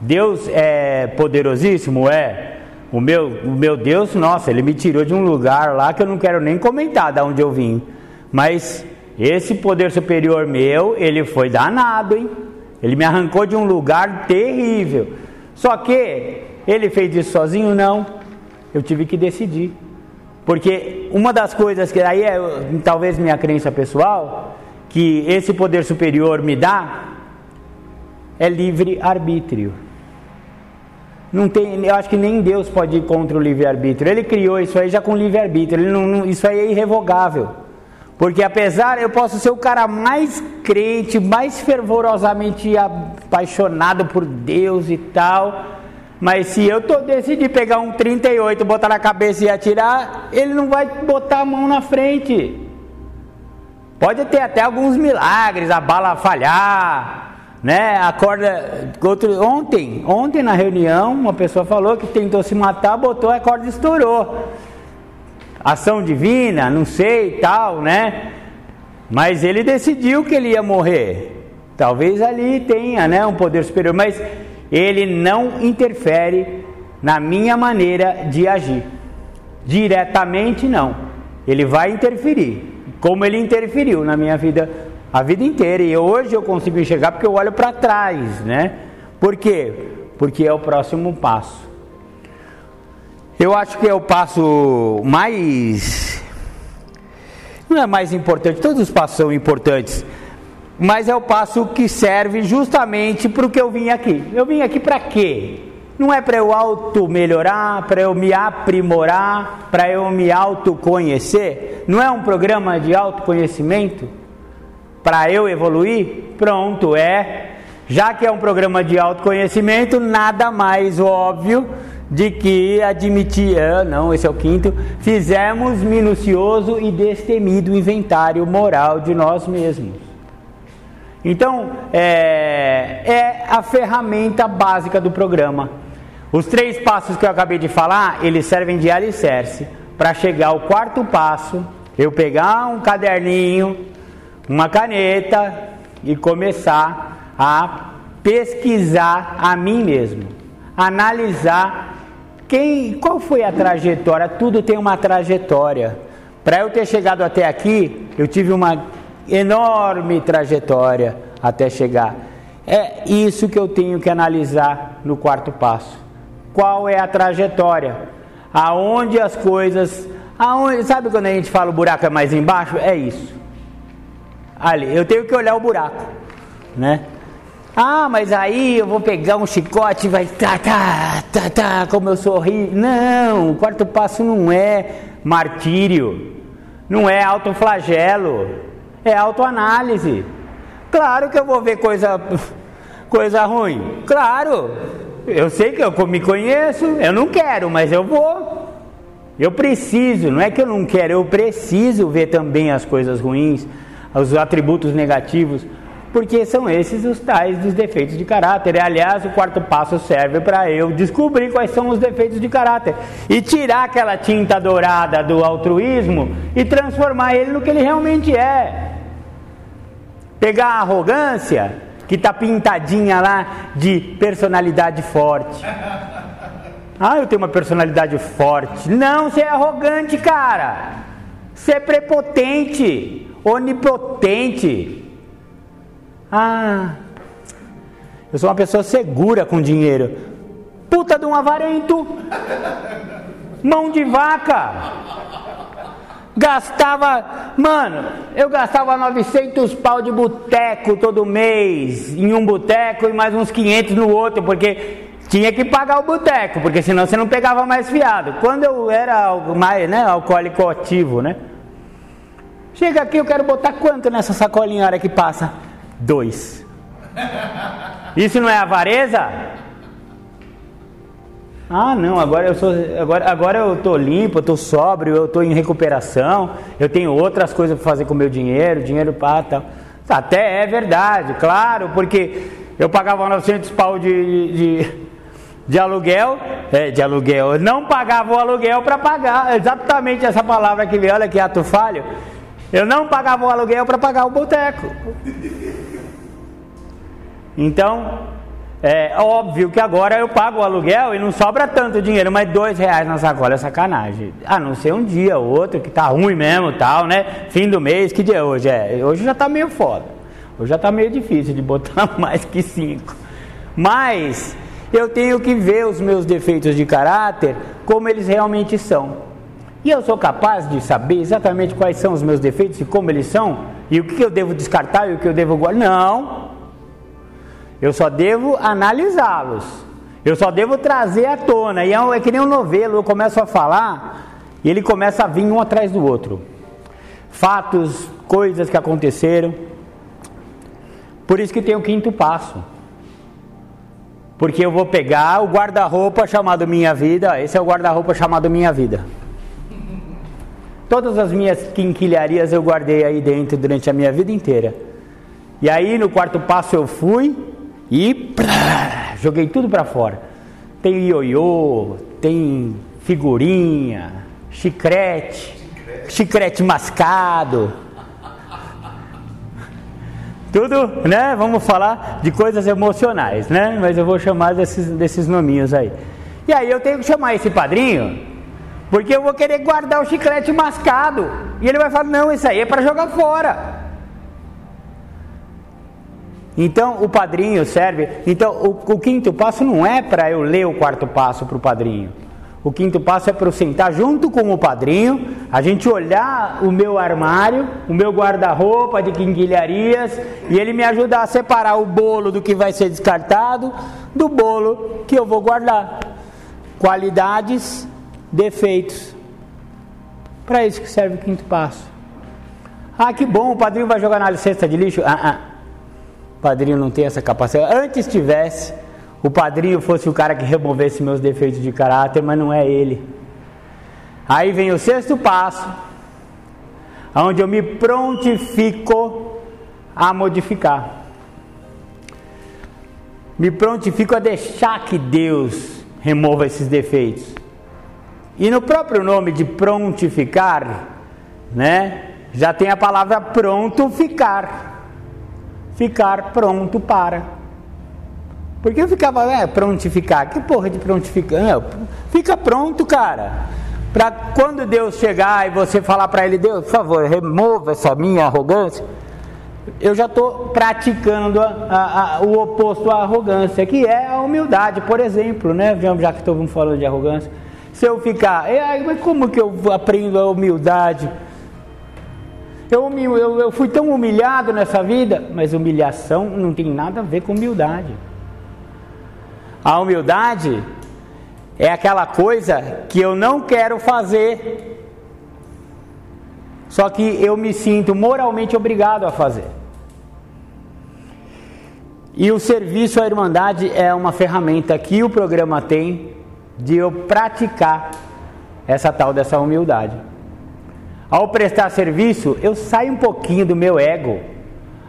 Deus é poderosíssimo? É. O meu, o meu Deus, nossa, ele me tirou de um lugar lá que eu não quero nem comentar de onde eu vim. Mas esse poder superior meu, ele foi danado, hein? Ele me arrancou de um lugar terrível. Só que ele fez isso sozinho? Não. Eu tive que decidir. Porque uma das coisas que aí é talvez minha crença pessoal, que esse poder superior me dá, é livre arbítrio. Não tem, eu acho que nem Deus pode ir contra o livre-arbítrio. Ele criou isso aí já com livre-arbítrio. Ele não, não, isso aí é irrevogável. Porque apesar, eu posso ser o cara mais crente, mais fervorosamente apaixonado por Deus e tal, mas se eu tô, decidir pegar um 38, botar na cabeça e atirar, ele não vai botar a mão na frente. Pode ter até alguns milagres, a bala falhar, né? Acorda. Outro, ontem, ontem na reunião, uma pessoa falou que tentou se matar, botou a corda estourou. Ação divina, não sei tal, né? Mas ele decidiu que ele ia morrer. Talvez ali tenha, né, um poder superior, mas ele não interfere na minha maneira de agir. Diretamente não. Ele vai interferir, como ele interferiu na minha vida a vida inteira. E hoje eu consigo enxergar porque eu olho para trás, né? Por quê? Porque é o próximo passo. Eu acho que é o passo mais. Não é mais importante, todos os passos são importantes, mas é o passo que serve justamente para o que eu vim aqui. Eu vim aqui para quê? Não é para eu auto melhorar, para eu me aprimorar, para eu me autoconhecer. Não é um programa de autoconhecimento? para eu evoluir? Pronto, é. Já que é um programa de autoconhecimento, nada mais óbvio de que admitir, ah, não, esse é o quinto, fizemos minucioso e destemido inventário moral de nós mesmos. Então, é, é a ferramenta básica do programa. Os três passos que eu acabei de falar, eles servem de alicerce para chegar ao quarto passo, eu pegar um caderninho, uma caneta e começar a pesquisar a mim mesmo, analisar quem, qual foi a trajetória. Tudo tem uma trajetória. Para eu ter chegado até aqui, eu tive uma enorme trajetória até chegar. É isso que eu tenho que analisar no quarto passo. Qual é a trajetória? Aonde as coisas, aonde, sabe quando a gente fala o buraco é mais embaixo? É isso ali. Eu tenho que olhar o buraco, né? Ah, mas aí eu vou pegar um chicote e vai tá, tá, tá, tá, como eu sorri. Não, o quarto passo não é martírio, não é autoflagelo, é autoanálise. Claro que eu vou ver coisa, coisa ruim, claro. Eu sei que eu me conheço, eu não quero, mas eu vou. Eu preciso, não é que eu não quero, eu preciso ver também as coisas ruins os atributos negativos, porque são esses os tais dos defeitos de caráter. E, aliás, o quarto passo serve para eu descobrir quais são os defeitos de caráter e tirar aquela tinta dourada do altruísmo e transformar ele no que ele realmente é. Pegar a arrogância, que está pintadinha lá de personalidade forte. Ah, eu tenho uma personalidade forte. Não, você é arrogante, cara. Você é prepotente onipotente. Ah, eu sou uma pessoa segura com dinheiro. Puta de um avarento, mão de vaca. Gastava, mano, eu gastava 900 pau de boteco todo mês, em um boteco e mais uns 500 no outro, porque tinha que pagar o boteco, porque senão você não pegava mais fiado. Quando eu era mais, né, alcoólico ativo, né? Chega aqui, eu quero botar quanto nessa sacolinha hora que passa? Dois. Isso não é avareza? Ah, não, agora eu sou, agora, agora eu tô limpo, eu tô sóbrio, eu tô em recuperação, eu tenho outras coisas para fazer com meu dinheiro, dinheiro para tal. Até é verdade, claro, porque eu pagava 900 pau de, de, de aluguel, é, de aluguel, eu não pagava o aluguel para pagar, exatamente essa palavra que veio, olha que ato falho. Eu não pagava o aluguel para pagar o boteco. Então, é óbvio que agora eu pago o aluguel e não sobra tanto dinheiro, mas dois reais na sacola é sacanagem. A não ser um dia ou outro que tá ruim mesmo tal, né? Fim do mês, que dia é hoje? É, hoje já tá meio foda. Hoje já tá meio difícil de botar mais que cinco. Mas eu tenho que ver os meus defeitos de caráter como eles realmente são. E eu sou capaz de saber exatamente quais são os meus defeitos e como eles são, e o que eu devo descartar e o que eu devo guardar. Não! Eu só devo analisá-los. Eu só devo trazer à tona. E é, é que nem um novelo, eu começo a falar e ele começa a vir um atrás do outro. Fatos, coisas que aconteceram. Por isso que tem o quinto passo. Porque eu vou pegar o guarda-roupa chamado Minha Vida. Esse é o guarda-roupa chamado Minha Vida. Todas as minhas quinquilharias eu guardei aí dentro durante a minha vida inteira. E aí no quarto passo eu fui e joguei tudo para fora. Tem ioiô, tem figurinha, chicrete, chicrete mascado. Tudo, né? Vamos falar de coisas emocionais, né? Mas eu vou chamar desses, desses nominhos aí. E aí eu tenho que chamar esse padrinho, porque eu vou querer guardar o chiclete mascado. E ele vai falar: não, isso aí é para jogar fora. Então o padrinho serve. Então o, o quinto passo não é para eu ler o quarto passo para o padrinho. O quinto passo é para eu sentar junto com o padrinho, a gente olhar o meu armário, o meu guarda-roupa de quinquilharias e ele me ajudar a separar o bolo do que vai ser descartado do bolo que eu vou guardar. Qualidades, defeitos. Para isso que serve o quinto passo. Ah, que bom, o padrinho vai jogar na cesta de lixo. Ah, ah. O padrinho não tem essa capacidade. Antes tivesse, o padrinho fosse o cara que removesse meus defeitos de caráter, mas não é ele. Aí vem o sexto passo, onde eu me prontifico a modificar. Me prontifico a deixar que Deus remova esses defeitos. E no próprio nome de prontificar, né, já tem a palavra pronto ficar ficar pronto para. Porque eu ficava, é, prontificar. Que porra de prontificar? Não, fica pronto, cara. Para quando Deus chegar e você falar para Ele, Deus, por favor, remova essa minha arrogância. Eu já estou praticando a, a, a, o oposto à arrogância, que é a humildade, por exemplo, né? Já que estamos falando de arrogância. Se eu ficar, mas como que eu aprendo a humildade? Eu, eu, eu fui tão humilhado nessa vida, mas humilhação não tem nada a ver com humildade. A humildade é aquela coisa que eu não quero fazer, só que eu me sinto moralmente obrigado a fazer. E o serviço à Irmandade é uma ferramenta que o programa tem de eu praticar essa tal dessa humildade. Ao prestar serviço, eu saio um pouquinho do meu ego.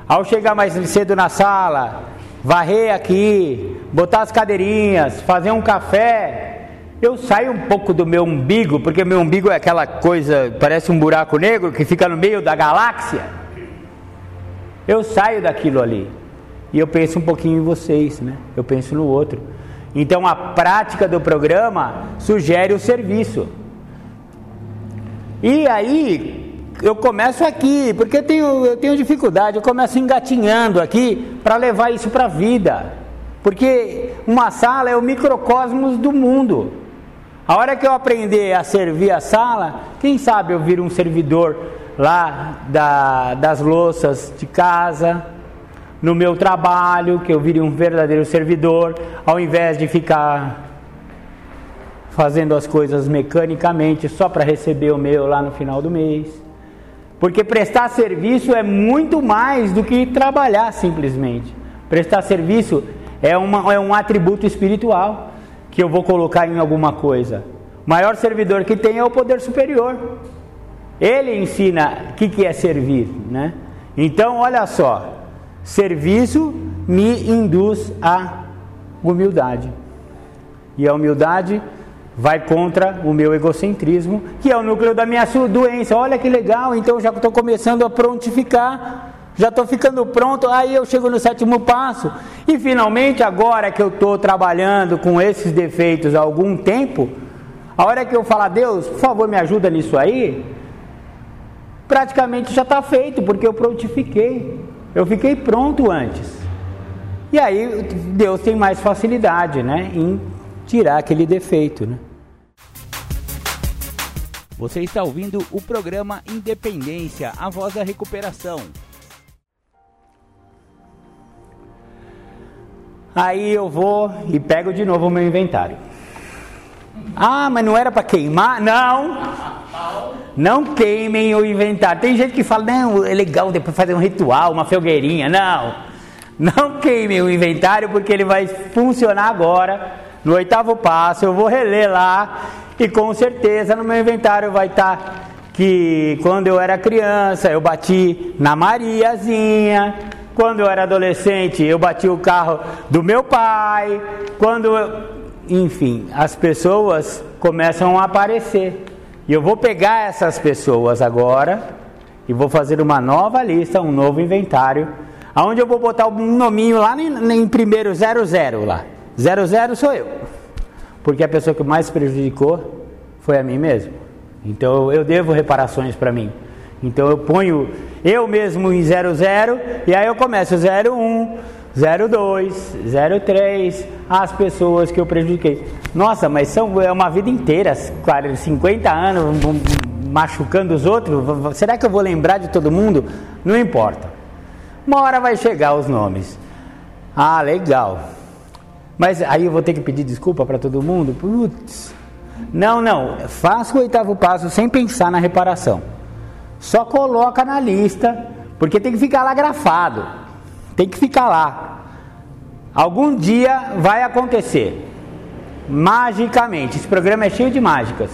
Ao chegar mais cedo na sala, varrer aqui, botar as cadeirinhas, fazer um café, eu saio um pouco do meu umbigo, porque meu umbigo é aquela coisa, parece um buraco negro que fica no meio da galáxia. Eu saio daquilo ali. E eu penso um pouquinho em vocês, né? Eu penso no outro. Então a prática do programa sugere o serviço. E aí eu começo aqui, porque eu tenho, eu tenho dificuldade, eu começo engatinhando aqui para levar isso para a vida. Porque uma sala é o microcosmos do mundo. A hora que eu aprender a servir a sala, quem sabe eu viro um servidor lá da, das louças de casa, no meu trabalho, que eu vire um verdadeiro servidor, ao invés de ficar fazendo as coisas mecanicamente só para receber o meu lá no final do mês. Porque prestar serviço é muito mais do que trabalhar simplesmente. Prestar serviço é, uma, é um atributo espiritual que eu vou colocar em alguma coisa. O maior servidor que tem é o poder superior. Ele ensina o que, que é servir, né? Então, olha só, serviço me induz à humildade. E a humildade vai contra o meu egocentrismo, que é o núcleo da minha doença. Olha que legal, então já estou começando a prontificar, já estou ficando pronto. Aí eu chego no sétimo passo E finalmente, agora que eu estou trabalhando com esses defeitos há algum tempo, a hora que eu falar, Deus, por favor, me ajuda nisso aí, praticamente já está feito, porque eu prontifiquei. Eu fiquei pronto antes. E aí Deus tem mais facilidade né, em tirar aquele defeito. Né? Você está ouvindo o programa Independência, a voz da recuperação. Aí eu vou e pego de novo o meu inventário. Ah, mas não era para queimar? Não! Não queimem o inventário. Tem gente que fala, não, é legal depois fazer um ritual, uma fogueirinha. Não! Não queimem o inventário porque ele vai funcionar agora. No oitavo passo, eu vou reler lá e com certeza no meu inventário vai estar tá que quando eu era criança eu bati na Mariazinha, quando eu era adolescente, eu bati o carro do meu pai. Quando eu... enfim, as pessoas começam a aparecer. E eu vou pegar essas pessoas agora e vou fazer uma nova lista, um novo inventário, aonde eu vou botar um nominho lá em, em primeiro 00 lá. 00 sou eu. Porque a pessoa que mais prejudicou foi a mim mesmo. Então eu devo reparações para mim. Então eu ponho eu mesmo em 00 e aí eu começo 01, 02, 03, as pessoas que eu prejudiquei. Nossa, mas são, é uma vida inteira, 50 anos machucando os outros. Será que eu vou lembrar de todo mundo? Não importa. Uma hora vai chegar os nomes. Ah, legal. Mas aí eu vou ter que pedir desculpa para todo mundo? Putz. Não, não. Faça o oitavo passo sem pensar na reparação. Só coloca na lista, porque tem que ficar lá grafado. Tem que ficar lá. Algum dia vai acontecer. Magicamente. Esse programa é cheio de mágicas.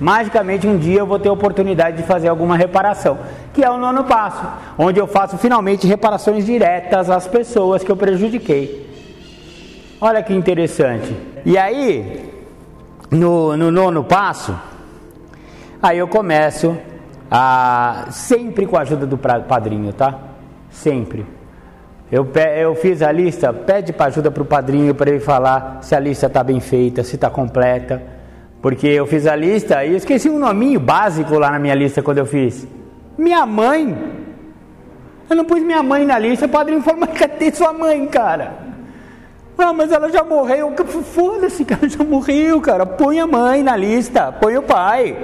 Magicamente um dia eu vou ter oportunidade de fazer alguma reparação, que é o nono passo, onde eu faço finalmente reparações diretas às pessoas que eu prejudiquei. Olha que interessante. E aí, no, no nono passo, aí eu começo ah, sempre com a ajuda do padrinho, tá? Sempre. Eu, eu fiz a lista, pede para ajuda para o padrinho para ele falar se a lista está bem feita, se está completa. Porque eu fiz a lista e esqueci um nominho básico lá na minha lista quando eu fiz. Minha mãe. Eu não pus minha mãe na lista, o padrinho falou, mas cadê sua mãe, cara? Ah, mas ela já morreu. Foda-se, cara, já morreu, cara. Põe a mãe na lista, põe o pai.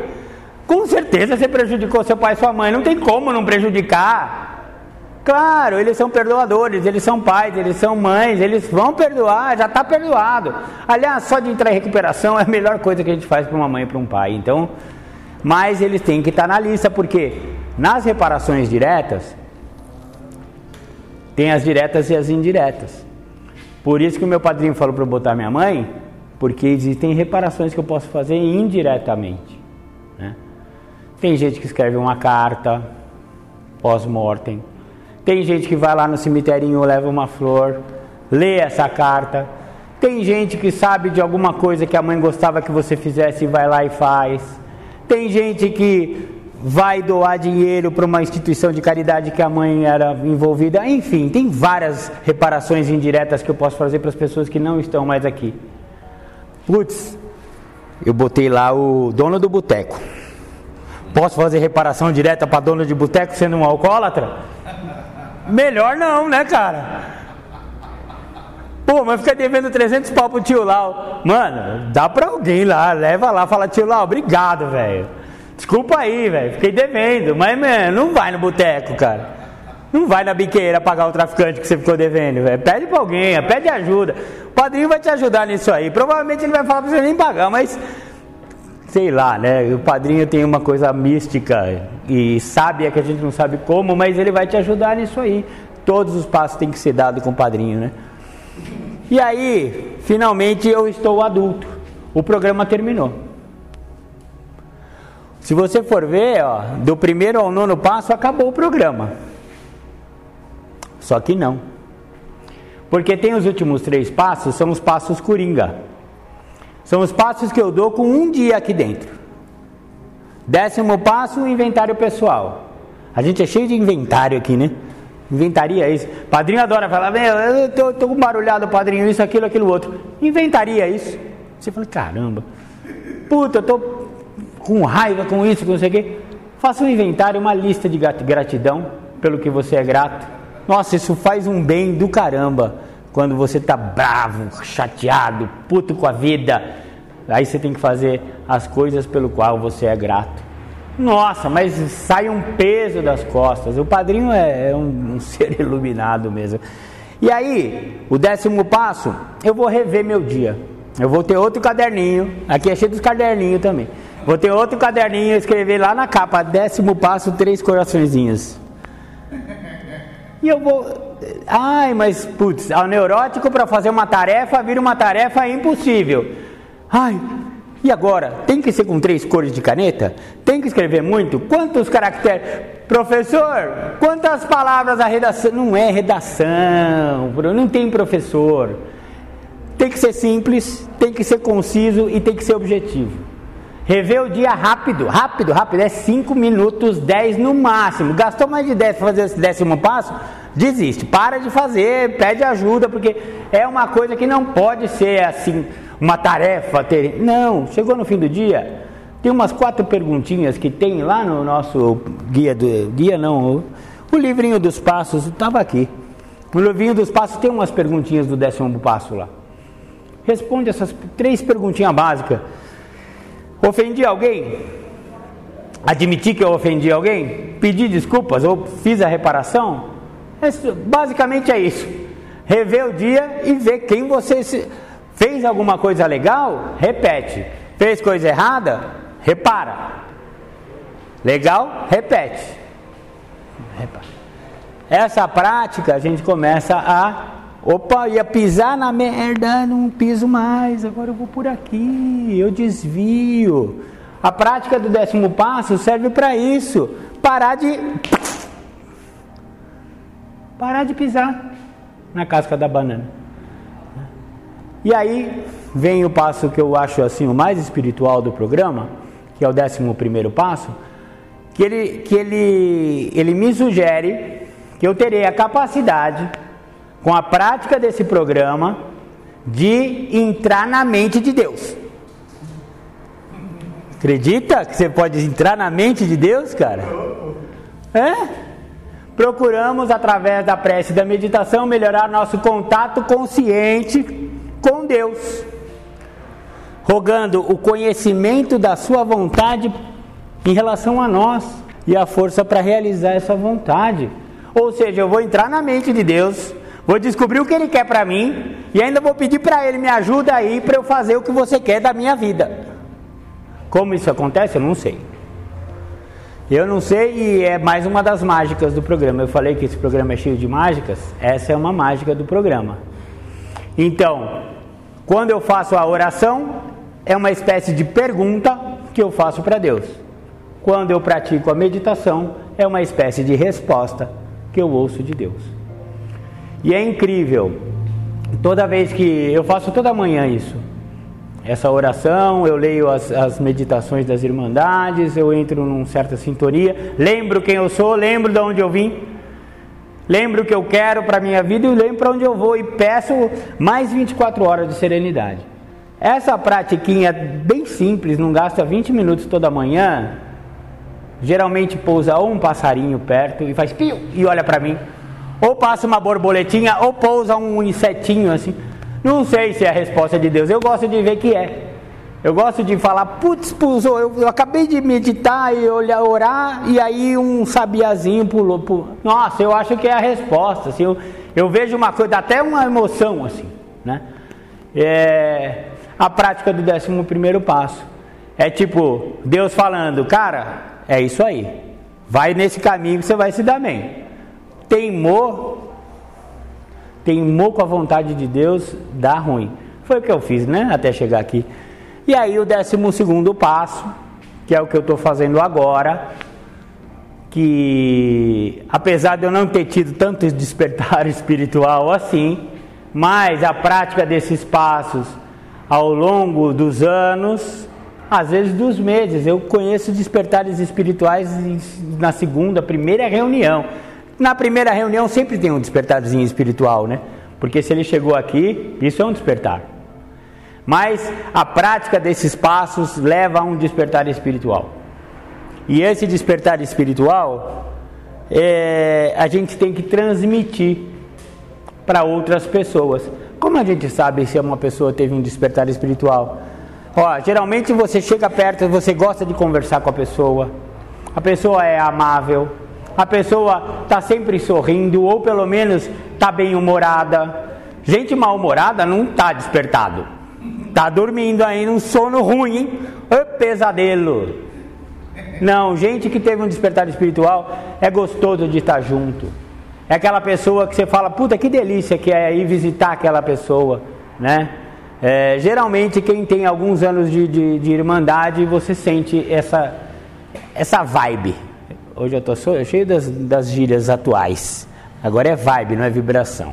Com certeza você prejudicou seu pai e sua mãe, não tem como não prejudicar. Claro, eles são perdoadores, eles são pais, eles são mães, eles vão perdoar, já está perdoado. Aliás, só de entrar em recuperação é a melhor coisa que a gente faz para uma mãe e para um pai. Então, mas eles têm que estar tá na lista, porque nas reparações diretas, tem as diretas e as indiretas. Por isso que o meu padrinho falou para eu botar minha mãe, porque existem reparações que eu posso fazer indiretamente. Né? Tem gente que escreve uma carta pós-mortem. Tem gente que vai lá no cemitério, leva uma flor, lê essa carta. Tem gente que sabe de alguma coisa que a mãe gostava que você fizesse e vai lá e faz. Tem gente que vai doar dinheiro para uma instituição de caridade que a mãe era envolvida. Enfim, tem várias reparações indiretas que eu posso fazer para as pessoas que não estão mais aqui. Putz, eu botei lá o dono do boteco. Posso fazer reparação direta para dono de boteco sendo um alcoólatra? Melhor não, né, cara? Pô, mas fica devendo 300 pau pro tio Lau. Mano, dá pra alguém lá, leva lá, fala, tio Lau, obrigado, velho. Desculpa aí, velho, fiquei devendo. Mas, mano, não vai no boteco, cara. Não vai na biqueira pagar o traficante que você ficou devendo, velho. Pede pra alguém, pede ajuda. O padrinho vai te ajudar nisso aí. Provavelmente ele vai falar pra você nem pagar, mas sei lá, né? O padrinho tem uma coisa mística e sábia que a gente não sabe como, mas ele vai te ajudar nisso aí. Todos os passos têm que ser dados com o padrinho, né? E aí, finalmente eu estou adulto. O programa terminou. Se você for ver, ó, do primeiro ao nono passo acabou o programa. Só que não. Porque tem os últimos três passos, são os passos coringa. São os passos que eu dou com um dia aqui dentro. Décimo passo, inventário pessoal. A gente é cheio de inventário aqui, né? Inventaria isso. Padrinho adora falar, meu, eu tô, tô com barulhado, padrinho, isso, aquilo, aquilo, outro. Inventaria isso. Você fala, caramba, puta, eu tô com raiva com isso, com não sei o quê. Faça um inventário, uma lista de gratidão pelo que você é grato. Nossa, isso faz um bem do caramba. Quando você tá bravo, chateado, puto com a vida, aí você tem que fazer as coisas pelo qual você é grato. Nossa, mas sai um peso das costas. O padrinho é, é um, um, ser iluminado mesmo. E aí, o décimo passo, eu vou rever meu dia. Eu vou ter outro caderninho. Aqui é cheio dos caderninhos também. Vou ter outro caderninho, escrever lá na capa, décimo passo, três coraçõezinhos. E eu vou. Ai, mas putz, ao neurótico para fazer uma tarefa vira uma tarefa impossível. Ai, e agora? Tem que ser com três cores de caneta? Tem que escrever muito? Quantos caracteres? Professor, quantas palavras a redação? Não é redação, não tem professor. Tem que ser simples, tem que ser conciso e tem que ser objetivo. Rever o dia rápido, rápido, rápido, é 5 minutos, 10 no máximo. Gastou mais de 10 para fazer esse décimo passo? Desiste, para de fazer, pede ajuda, porque é uma coisa que não pode ser assim uma tarefa ter. Não, chegou no fim do dia, tem umas quatro perguntinhas que tem lá no nosso guia do guia não, o, o livrinho dos passos estava aqui. No livrinho dos passos tem umas perguntinhas do décimo passo lá. Responde essas três perguntinhas básicas. Ofendi alguém? Admiti que eu ofendi alguém? Pedi desculpas ou fiz a reparação? basicamente é isso. Rever o dia e ver quem você se Fez alguma coisa legal? Repete. Fez coisa errada? Repara. Legal? Repete. Essa prática a gente começa a. Opa, ia pisar na merda, não piso mais, agora eu vou por aqui, eu desvio. A prática do décimo passo serve para isso. Parar de. Parar de pisar na casca da banana. E aí vem o passo que eu acho assim o mais espiritual do programa, que é o décimo primeiro passo, que ele, que ele, ele me sugere que eu terei a capacidade, com a prática desse programa, de entrar na mente de Deus. Acredita que você pode entrar na mente de Deus, cara? É? Procuramos, através da prece e da meditação, melhorar nosso contato consciente com Deus, rogando o conhecimento da Sua vontade em relação a nós e a força para realizar essa vontade. Ou seja, eu vou entrar na mente de Deus, vou descobrir o que Ele quer para mim e ainda vou pedir para Ele me ajuda aí para eu fazer o que você quer da minha vida. Como isso acontece, eu não sei. Eu não sei e é mais uma das mágicas do programa. Eu falei que esse programa é cheio de mágicas. Essa é uma mágica do programa. Então, quando eu faço a oração, é uma espécie de pergunta que eu faço para Deus. Quando eu pratico a meditação, é uma espécie de resposta que eu ouço de Deus. E é incrível, toda vez que eu faço toda manhã isso, essa oração, eu leio as, as meditações das Irmandades, eu entro numa certa sintonia, lembro quem eu sou, lembro de onde eu vim, Lembro o que eu quero para a minha vida e lembro para onde eu vou e peço mais 24 horas de serenidade. Essa pratiquinha bem simples, não gasta 20 minutos toda manhã. Geralmente pousa ou um passarinho perto e faz piu e olha para mim. Ou passa uma borboletinha ou pousa um insetinho assim. Não sei se é a resposta de Deus, eu gosto de ver que é. Eu gosto de falar, putz, pulsou, eu, eu, acabei de meditar e olhar, orar, e aí um sabiazinho pulou, pulou. Nossa, eu acho que é a resposta. Assim, eu, eu vejo uma coisa, dá até uma emoção, assim, né? É, a prática do décimo primeiro passo. É tipo, Deus falando, cara, é isso aí. Vai nesse caminho que você vai se dar bem. Teimou, teimou com a vontade de Deus, dá ruim. Foi o que eu fiz, né? Até chegar aqui. E aí o décimo segundo passo, que é o que eu estou fazendo agora, que apesar de eu não ter tido tanto despertar espiritual assim, mas a prática desses passos ao longo dos anos, às vezes dos meses, eu conheço despertares espirituais na segunda, primeira reunião. Na primeira reunião sempre tem um despertarzinho espiritual, né? Porque se ele chegou aqui, isso é um despertar. Mas a prática desses passos leva a um despertar espiritual. E esse despertar espiritual, é, a gente tem que transmitir para outras pessoas. Como a gente sabe se uma pessoa teve um despertar espiritual? Ó, geralmente você chega perto, você gosta de conversar com a pessoa, a pessoa é amável, a pessoa está sempre sorrindo, ou pelo menos está bem humorada. Gente mal-humorada não está despertado, está dormindo aí num sono ruim, é pesadelo. Não, gente que teve um despertar espiritual é gostoso de estar junto. É aquela pessoa que você fala, puta que delícia que é ir visitar aquela pessoa, né? É, geralmente quem tem alguns anos de, de, de, irmandade, você sente essa, essa vibe. Hoje eu tô cheio das, das gírias atuais. Agora é vibe, não é vibração.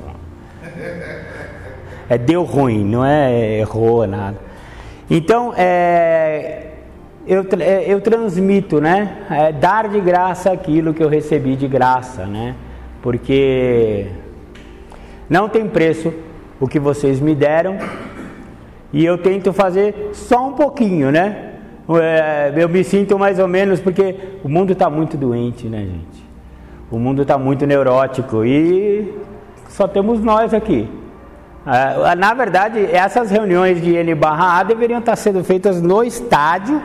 É deu ruim, não é errou nada. Então, é, eu, é, eu transmito, né? É, dar de graça aquilo que eu recebi de graça, né? Porque não tem preço o que vocês me deram e eu tento fazer só um pouquinho, né? É, eu me sinto mais ou menos porque o mundo está muito doente, né, gente? O mundo está muito neurótico e só temos nós aqui. É, na verdade, essas reuniões de N barra A deveriam estar sendo feitas no estádio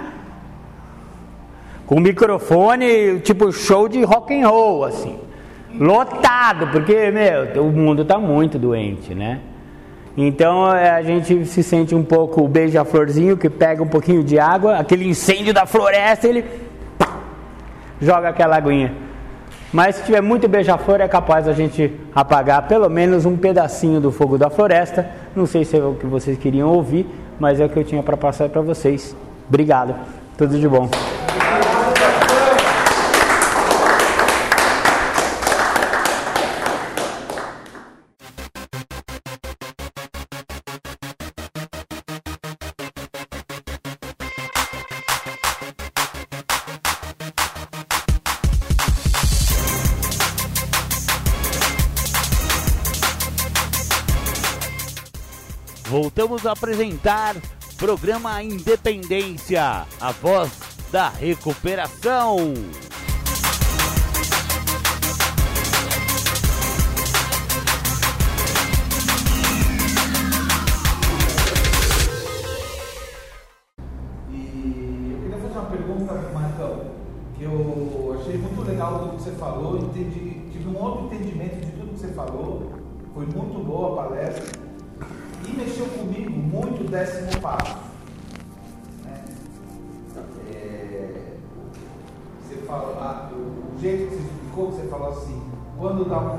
com microfone, tipo show de rock and roll, assim, lotado, porque meu, o mundo está muito doente, né? Então é, a gente se sente um pouco o beija-florzinho que pega um pouquinho de água, aquele incêndio da floresta, ele pá, joga aquela aguinha. Mas se tiver muito beija-flor, é capaz a gente apagar pelo menos um pedacinho do fogo da floresta. Não sei se é o que vocês queriam ouvir, mas é o que eu tinha para passar para vocês. Obrigado. Tudo de bom. Voltamos a apresentar programa Independência, a voz da recuperação. E eu queria fazer uma pergunta, Marcão, que eu achei muito legal tudo que você falou, entendi, tive um outro entendimento de tudo que você falou, foi muito boa a palestra e mexeu comigo muito o décimo passo. Né? É, você falou, ah, o, jeito que você explicou, você falou assim, quando dá um.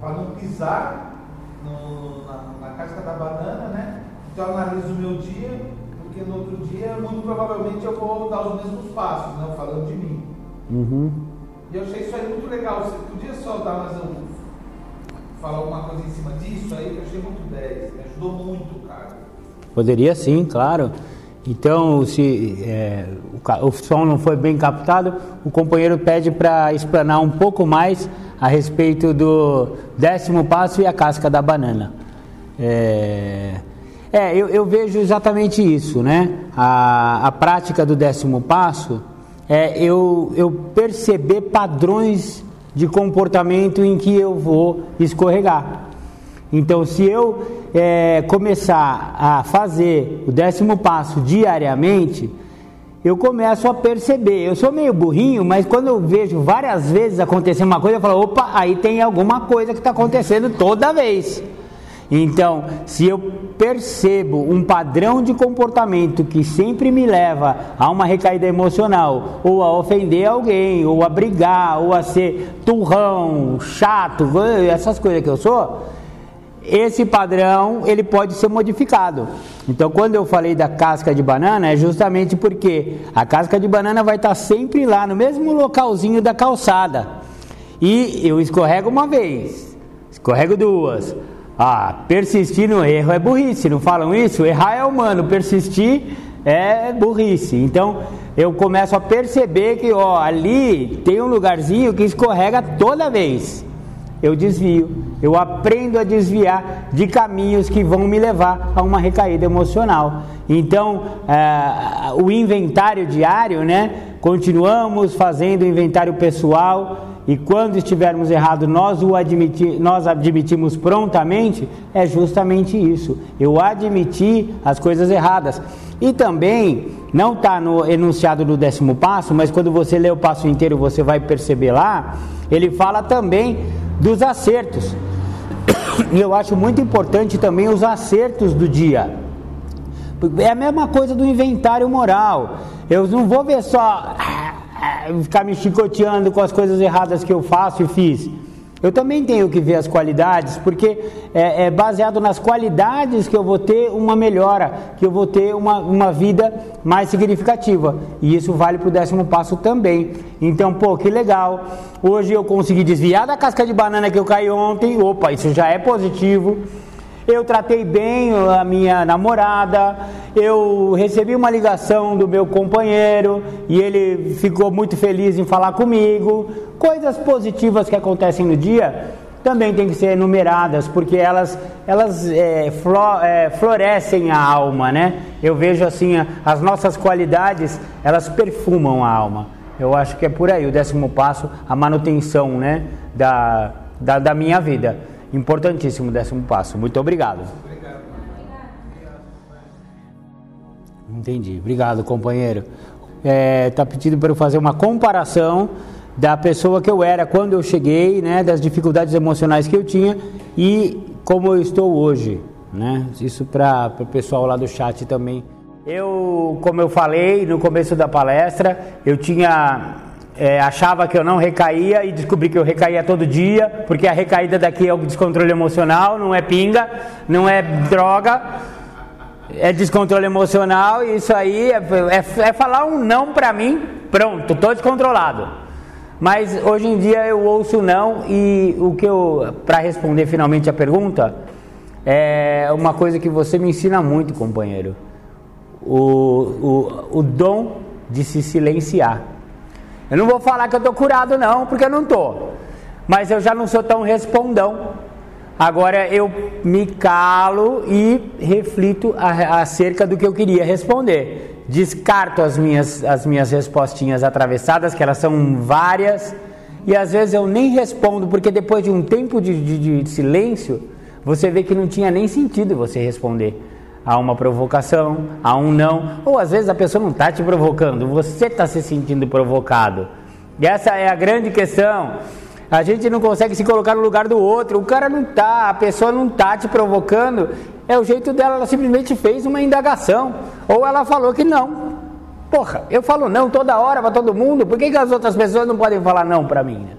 para não pisar no, na, na casca da banana, né? Então eu analiso o meu dia, porque no outro dia, muito provavelmente, eu vou dar os mesmos passos, né? falando de mim. Uhum. E eu achei isso aí muito legal. Você podia só dar mais um, falar alguma coisa em cima disso aí, eu achei muito 10, me ajudou muito, cara. Poderia sim, claro. Então, se é, o, o, som não foi bem captado, o companheiro pede para explanar um pouco mais a respeito do décimo passo e a casca da banana. É, é eu, eu, vejo exatamente isso, né? A, a prática do décimo passo é eu, eu perceber padrões de comportamento em que eu vou escorregar. Então, se eu é, começar a fazer o décimo passo diariamente, eu começo a perceber. Eu sou meio burrinho, mas quando eu vejo várias vezes acontecer uma coisa, eu falo: opa, aí tem alguma coisa que está acontecendo toda vez. Então, se eu percebo um padrão de comportamento que sempre me leva a uma recaída emocional, ou a ofender alguém, ou a brigar, ou a ser turrão, chato, essas coisas que eu sou, esse padrão ele pode ser modificado. Então, quando eu falei da casca de banana, é justamente porque a casca de banana vai estar sempre lá no mesmo localzinho da calçada. E eu escorrego uma vez, escorrego duas, ah, persistir no erro é burrice, não falam isso? Errar é humano, persistir é burrice. Então, eu começo a perceber que ó, ali tem um lugarzinho que escorrega toda vez. Eu desvio, eu aprendo a desviar de caminhos que vão me levar a uma recaída emocional. Então, é, o inventário diário, né? Continuamos fazendo o inventário pessoal e quando estivermos errados, nós o admiti nós admitimos prontamente, é justamente isso. Eu admiti as coisas erradas. E também, não está no enunciado do décimo passo, mas quando você lê o passo inteiro, você vai perceber lá, ele fala também dos acertos. E eu acho muito importante também os acertos do dia. É a mesma coisa do inventário moral. Eu não vou ver só ficar me chicoteando com as coisas erradas que eu faço e fiz. Eu também tenho que ver as qualidades, porque é, é, baseado nas qualidades que eu vou ter uma melhora, que eu vou ter uma, uma vida mais significativa. E isso vale para o décimo passo também. Então, pô, que legal. Hoje eu consegui desviar da casca de banana que eu caí ontem. Opa, isso já é positivo eu tratei bem a minha namorada, eu recebi uma ligação do meu companheiro e ele ficou muito feliz em falar comigo. Coisas positivas que acontecem no dia também tem que ser enumeradas, porque elas, elas é, é, florescem a alma, né? Eu vejo assim, as nossas qualidades, elas perfumam a alma. Eu acho que é por aí o décimo passo, a manutenção, né, da, da, da minha vida. Importantíssimo décimo passo. Muito obrigado. Entendi. Obrigado, companheiro. Está é, tá pedindo para eu fazer uma comparação da pessoa que eu era quando eu cheguei, né, das dificuldades emocionais que eu tinha e como eu estou hoje, né? Isso para o pessoal lá do chat também. Eu, como eu falei no começo da palestra, eu tinha é, achava que eu não recaía e descobri que eu recaía todo dia, porque a recaída daqui é o descontrole emocional, não é pinga, não é droga, é descontrole emocional e isso aí é, é, é falar um não para mim, pronto, estou descontrolado. Mas hoje em dia eu ouço não e o que eu, para responder finalmente a pergunta, é uma coisa que você me ensina muito, companheiro. O, o, o dom de se silenciar. Eu não vou falar que eu estou curado, não, porque eu não estou. Mas eu já não sou tão respondão. Agora eu me calo e reflito acerca do que eu queria responder. Descarto as minhas, as minhas respostinhas atravessadas, que elas são várias, e às vezes eu nem respondo, porque depois de um tempo de, de, de silêncio, você vê que não tinha nem sentido você responder a uma provocação, a um não, ou às vezes a pessoa não está te provocando, você está se sentindo provocado. E essa é a grande questão. A gente não consegue se colocar no lugar do outro. O cara não tá, a pessoa não tá te provocando. É o jeito dela, ela simplesmente fez uma indagação. Ou ela falou que não. Porra, eu falo não toda hora para todo mundo. Por que, que as outras pessoas não podem falar não para mim? Né?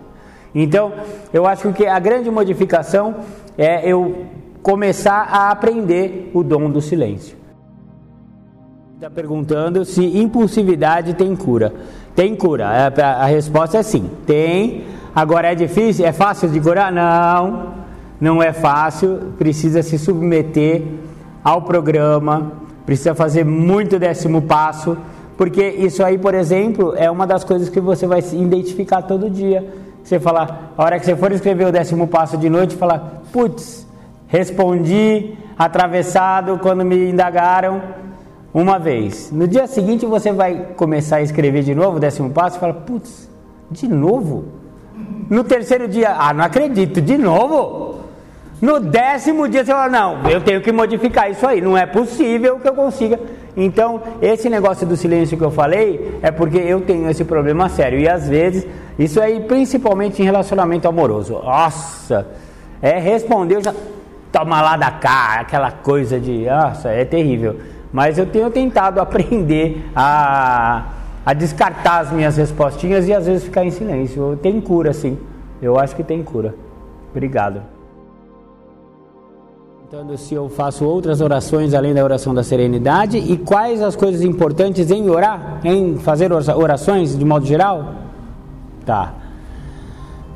Então, eu acho que a grande modificação é eu começar a aprender o dom do silêncio. Está perguntando se impulsividade tem cura. Tem cura. É, a resposta é sim. Tem. Agora é difícil? É fácil de curar? Não. Não é fácil. Precisa se submeter ao programa. Precisa fazer muito décimo passo. Porque isso aí, por exemplo, é uma das coisas que você vai identificar todo dia. Você falar, a hora que você for escrever o décimo passo de noite, falar, putz, Respondi atravessado quando me indagaram uma vez. No dia seguinte você vai começar a escrever de novo, décimo passo, e fala, putz, de novo? No terceiro dia, ah, não acredito, de novo? No décimo dia você fala, não, eu tenho que modificar isso aí, não é possível que eu consiga. Então, esse negócio do silêncio que eu falei é porque eu tenho esse problema sério. E às vezes, isso aí principalmente em relacionamento amoroso. Nossa, é responder, já toma lá da cá, aquela coisa de, nossa, é terrível. Mas eu tenho tentado aprender a, a descartar as minhas respostinhas e às vezes ficar em silêncio. Tem cura, sim. Eu acho que tem cura. Obrigado. Então, se eu faço outras orações além da oração da serenidade e quais as coisas importantes em orar, em fazer orações de modo geral? Tá.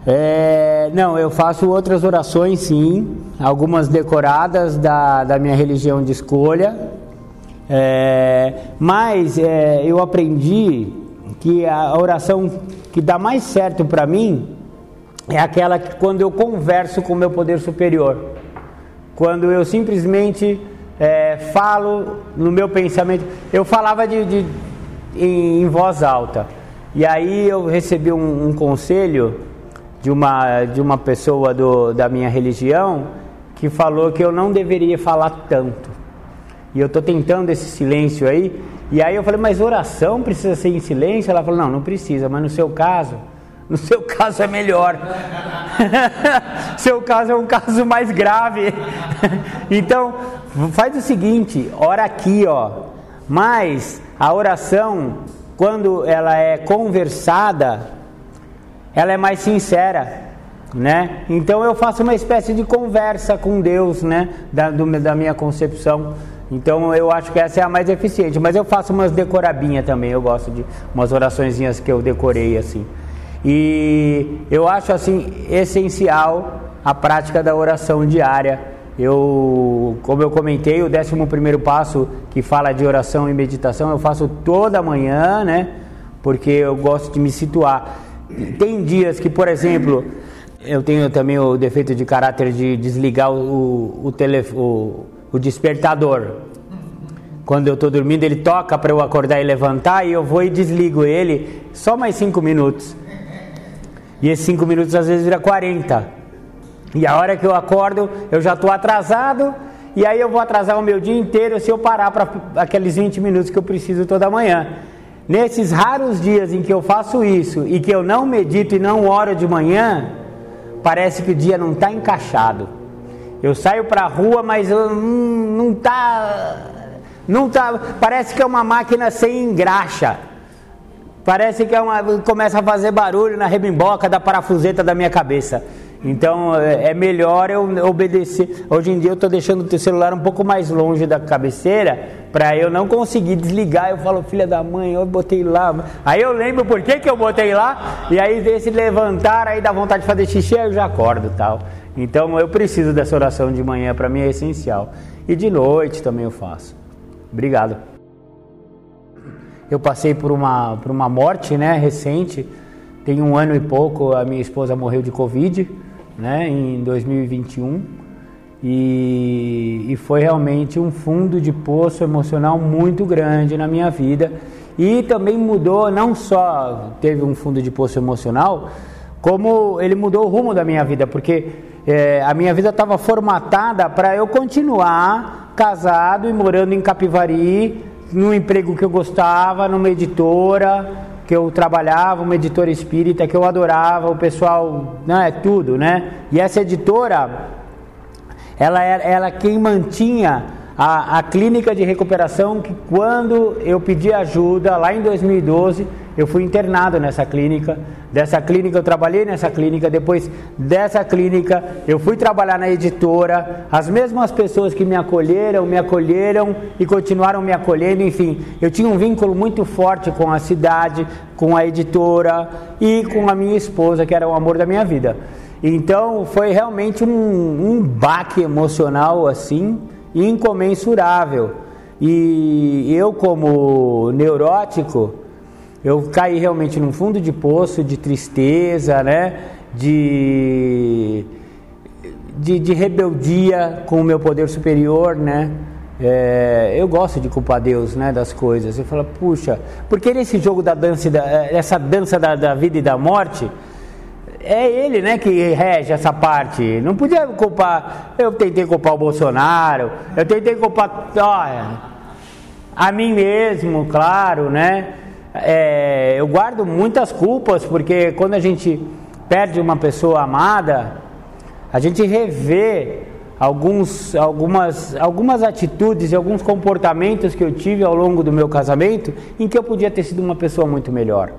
É, não, eu faço outras orações sim, algumas decoradas da, da minha religião de escolha. É, mas é, eu aprendi que a oração que dá mais certo para mim é aquela que quando eu converso com o meu poder superior, quando eu simplesmente é, falo no meu pensamento. Eu falava de, de em, em, voz alta e aí eu recebi um, um conselho de uma de uma pessoa do, da minha religião que falou que eu não deveria falar tanto. E eu estou tentando esse silêncio aí. E aí eu falei, mas oração precisa ser em silêncio? Ela falou, não, não precisa, mas no seu caso, no seu caso é melhor. seu caso é um caso mais grave. então, faz o seguinte, ora aqui, ó. Mas a oração, quando ela é conversada, ela é mais sincera né? Então eu faço uma espécie de conversa com Deus, né? Da, do, da minha concepção. Então eu acho que essa é a mais eficiente. Mas eu faço umas decorabinhas também. Eu gosto de umas oraçõezinhas que eu decorei assim. E eu acho assim essencial a prática da oração diária. Eu, como eu comentei, o 11 primeiro passo que fala de oração e meditação eu faço toda manhã, né? Porque eu gosto de me situar. Tem dias que, por exemplo, eu tenho também o defeito de caráter de desligar o, o, o, o despertador. Quando eu estou dormindo, ele toca para eu acordar e levantar, e eu vou e desligo ele só mais cinco minutos. E esses cinco minutos às vezes vira 40. E a hora que eu acordo, eu já estou atrasado, e aí eu vou atrasar o meu dia inteiro se eu parar para aqueles 20 minutos que eu preciso toda manhã. Nesses raros dias em que eu faço isso e que eu não medito e não oro de manhã, parece que o dia não está encaixado. Eu saio para a rua, mas hum, não está. Não tá, parece que é uma máquina sem engraxa. Parece que é uma, começa a fazer barulho na rebimboca da parafuseta da minha cabeça. Então é, é melhor eu obedecer. Hoje em dia eu estou deixando o celular um pouco mais longe da cabeceira para eu não conseguir desligar. Eu falo, filha da mãe, eu botei lá. Aí eu lembro por que, que eu botei lá e aí desse levantar, aí dá vontade de fazer xixi, aí eu já acordo tal. Então eu preciso dessa oração de manhã, para mim é essencial. E de noite também eu faço. Obrigado. Eu passei por uma, por uma morte né, recente. Tem um ano e pouco a minha esposa morreu de Covid né, em 2021 e, e foi realmente um fundo de poço emocional muito grande na minha vida e também mudou, não só teve um fundo de poço emocional, como ele mudou o rumo da minha vida, porque é, a minha vida estava formatada para eu continuar casado e morando em Capivari, num emprego que eu gostava, numa editora, que eu trabalhava, uma editora espírita que eu adorava, o pessoal, né, tudo, né? E essa editora, ela era ela quem mantinha a, a clínica de recuperação que quando eu pedi ajuda lá em 2012 eu fui internado nessa clínica. Dessa clínica eu trabalhei nessa clínica. Depois dessa clínica eu fui trabalhar na editora. As mesmas pessoas que me acolheram, me acolheram e continuaram me acolhendo. Enfim, eu tinha um vínculo muito forte com a cidade, com a editora e com a minha esposa, que era o amor da minha vida. Então foi realmente um, um baque emocional assim incomensurável. E eu, como neurótico, eu caí realmente num fundo de poço de tristeza, né? De, de, de rebeldia com o meu poder superior, né? É, eu gosto de culpar Deus né, das coisas. Eu falo, puxa, porque nesse jogo da dança, da, essa dança da, da, vida e da morte, é ele né, que rege essa parte. Não podia culpar. Eu tentei culpar o Bolsonaro, eu tentei culpar ó, a mim mesmo, claro, né? é, eu guardo muitas culpas, porque quando a gente perde uma pessoa amada, a gente revê alguns, algumas, algumas atitudes e alguns comportamentos que eu tive ao longo do meu casamento em que eu podia ter sido uma pessoa muito melhor.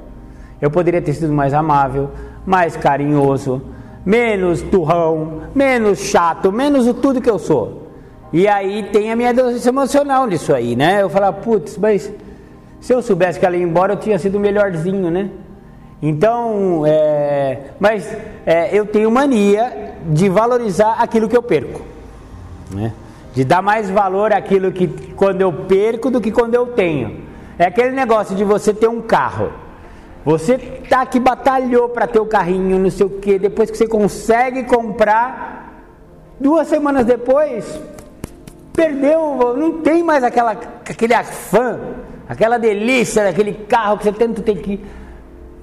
Eu poderia ter sido mais amável, mais carinhoso, menos turrão, menos chato, menos o tudo que eu sou. E aí tem a minha doença emocional nisso aí, né? Eu falo, putz, mas se eu soubesse que ela ia embora, eu tinha sido melhorzinho, né? Então, é, mas é, eu tenho mania de valorizar aquilo que eu perco, né? de dar mais valor àquilo que quando eu perco do que quando eu tenho. É aquele negócio de você ter um carro. Você tá que batalhou para ter o carrinho, não sei o que, depois que você consegue comprar, duas semanas depois, perdeu, não tem mais aquela, aquele afã, aquela delícia daquele carro que você tanto tem que.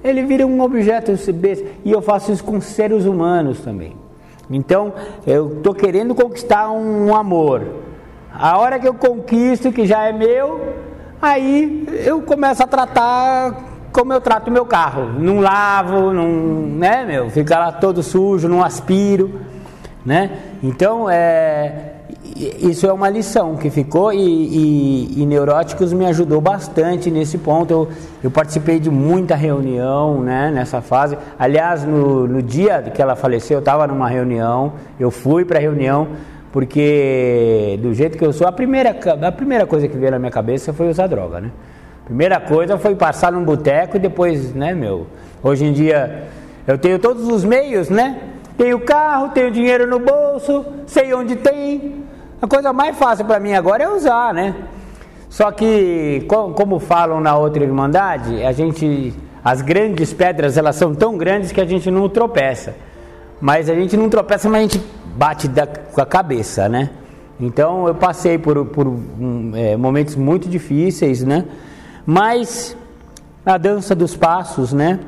Ele vira um objeto besta. E eu faço isso com seres humanos também. Então, eu estou querendo conquistar um amor. A hora que eu conquisto, que já é meu, aí eu começo a tratar como eu trato o meu carro. Não lavo, não, né, meu? Fica lá todo sujo, não aspiro, né? Então, é, isso é uma lição que ficou e, e, e, Neuróticos me ajudou bastante nesse ponto. Eu, eu, participei de muita reunião né, nessa fase. Aliás, no, no dia que ela faleceu, eu estava numa reunião, eu fui para a reunião, porque do jeito que eu sou, a primeira, a primeira coisa que veio na minha cabeça foi usar droga, né? Primeira coisa foi passar num boteco e depois, né, meu? Hoje em dia eu tenho todos os meios, né? Tenho carro, tenho dinheiro no bolso, sei onde tem. A coisa mais fácil para mim agora é usar, né? Só que, como falam na outra irmandade, a gente, as grandes pedras, elas são tão grandes que a gente não tropeça. Mas a gente não tropeça, mas a gente bate da, com a cabeça, né? Então eu passei por, por um, é, momentos muito difíceis, né? Mas a dança dos passos, né?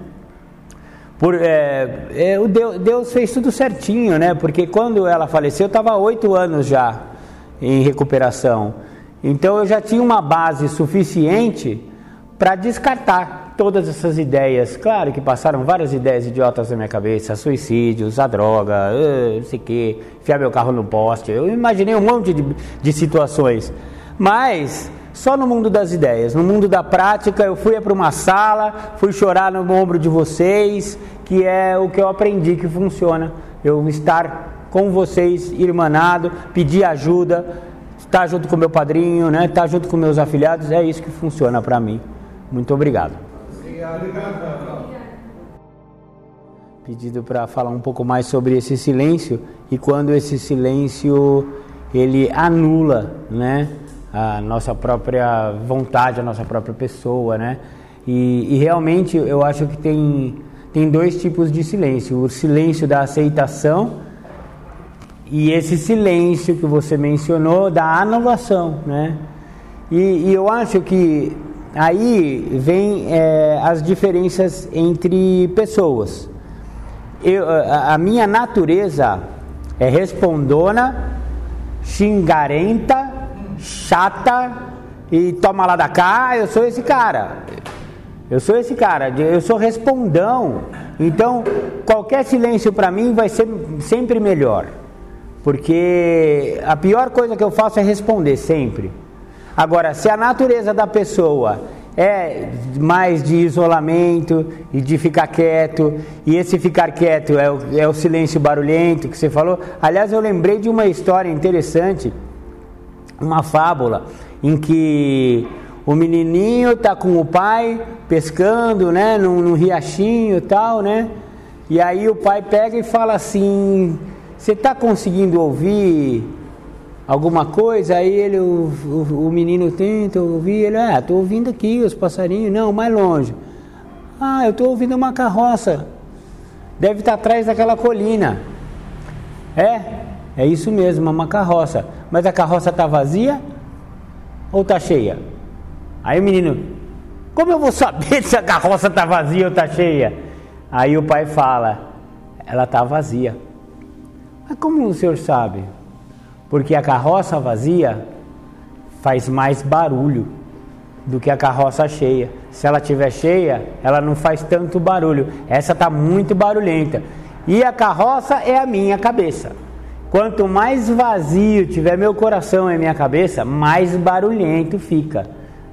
Por, é, é, o Deus, Deus, fez tudo certinho, né? Porque quando ela faleceu, eu estava oito anos já em recuperação. Então eu já tinha uma base suficiente para descartar todas essas ideias. Claro que passaram várias ideias idiotas na minha cabeça: suicídios, a droga, uh, não sei o que, enfiar meu carro no poste. Eu imaginei um monte de, de situações. Mas só no mundo das ideias. No mundo da prática, eu fui para uma sala, fui chorar no ombro de vocês, que é o que eu aprendi que funciona. Eu estar com vocês, irmanado, pedir ajuda, estar junto com meu padrinho, né? estar junto com meus afilhados, é isso que funciona para mim. Muito obrigado. Obrigado. Pedido para falar um pouco mais sobre esse silêncio e quando esse silêncio ele anula, né? A nossa própria vontade, a nossa própria pessoa, né? E, e, realmente eu acho que tem, tem dois tipos de silêncio: o silêncio da aceitação e esse silêncio que você mencionou da anulação, né? E, e eu acho que aí vem é, as diferenças entre pessoas. Eu, a, a minha natureza é respondona, xingarenta chata e toma lá da cá, eu sou esse cara. Eu sou esse cara, eu sou respondão. Então, qualquer silêncio para mim vai ser sempre melhor. Porque a pior coisa que eu faço é responder sempre. Agora, se a natureza da pessoa é mais de isolamento e de ficar quieto, e esse ficar quieto é o, é o silêncio barulhento que você falou. Aliás, eu lembrei de uma história interessante uma fábula em que o menininho está com o pai pescando, né, num, num riachinho e tal, né? E aí o pai pega e fala assim: Você está conseguindo ouvir alguma coisa? Aí ele, o, o, o menino tenta ouvir, ele, ah, estou ouvindo aqui os passarinhos, não, mais longe. Ah, eu estou ouvindo uma carroça, deve estar tá atrás daquela colina. É, é isso mesmo, uma carroça. Mas a carroça está vazia ou está cheia? Aí o menino, como eu vou saber se a carroça está vazia ou está cheia? Aí o pai fala, ela está vazia. Mas como o senhor sabe? Porque a carroça vazia faz mais barulho do que a carroça cheia. Se ela estiver cheia, ela não faz tanto barulho. Essa está muito barulhenta. E a carroça é a minha cabeça. Quanto mais vazio tiver meu coração e minha cabeça, mais barulhento fica,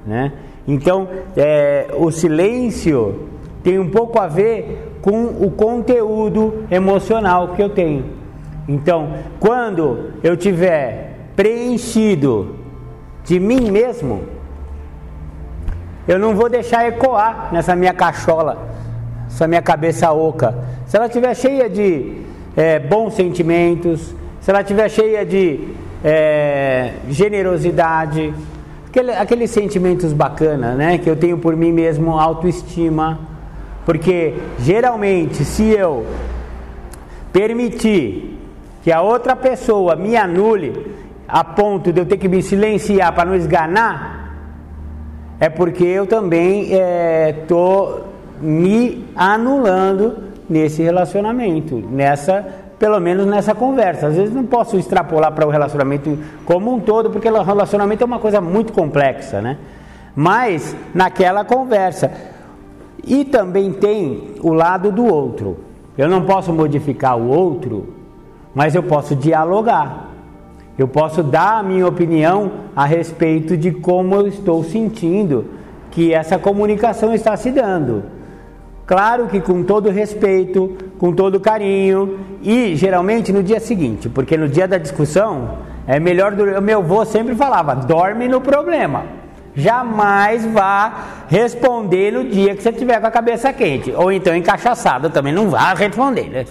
né? Então, é, o silêncio tem um pouco a ver com o conteúdo emocional que eu tenho. Então, quando eu tiver preenchido de mim mesmo, eu não vou deixar ecoar nessa minha cachola, essa minha cabeça oca. Se ela estiver cheia de é, bons sentimentos, se ela estiver cheia de é, generosidade, aquele, aqueles sentimentos bacanas, né? Que eu tenho por mim mesmo, autoestima. Porque geralmente, se eu permitir que a outra pessoa me anule a ponto de eu ter que me silenciar para não esganar, é porque eu também estou é, me anulando nesse relacionamento, nessa pelo menos nessa conversa. Às vezes não posso extrapolar para o relacionamento como um todo, porque o relacionamento é uma coisa muito complexa, né? Mas naquela conversa. E também tem o lado do outro. Eu não posso modificar o outro, mas eu posso dialogar. Eu posso dar a minha opinião a respeito de como eu estou sentindo que essa comunicação está se dando. Claro que com todo respeito, com todo carinho e geralmente no dia seguinte, porque no dia da discussão é melhor. O meu avô sempre falava: dorme no problema. Jamais vá responder no dia que você tiver com a cabeça quente. Ou então encaixaçado também, não vá responder. Né?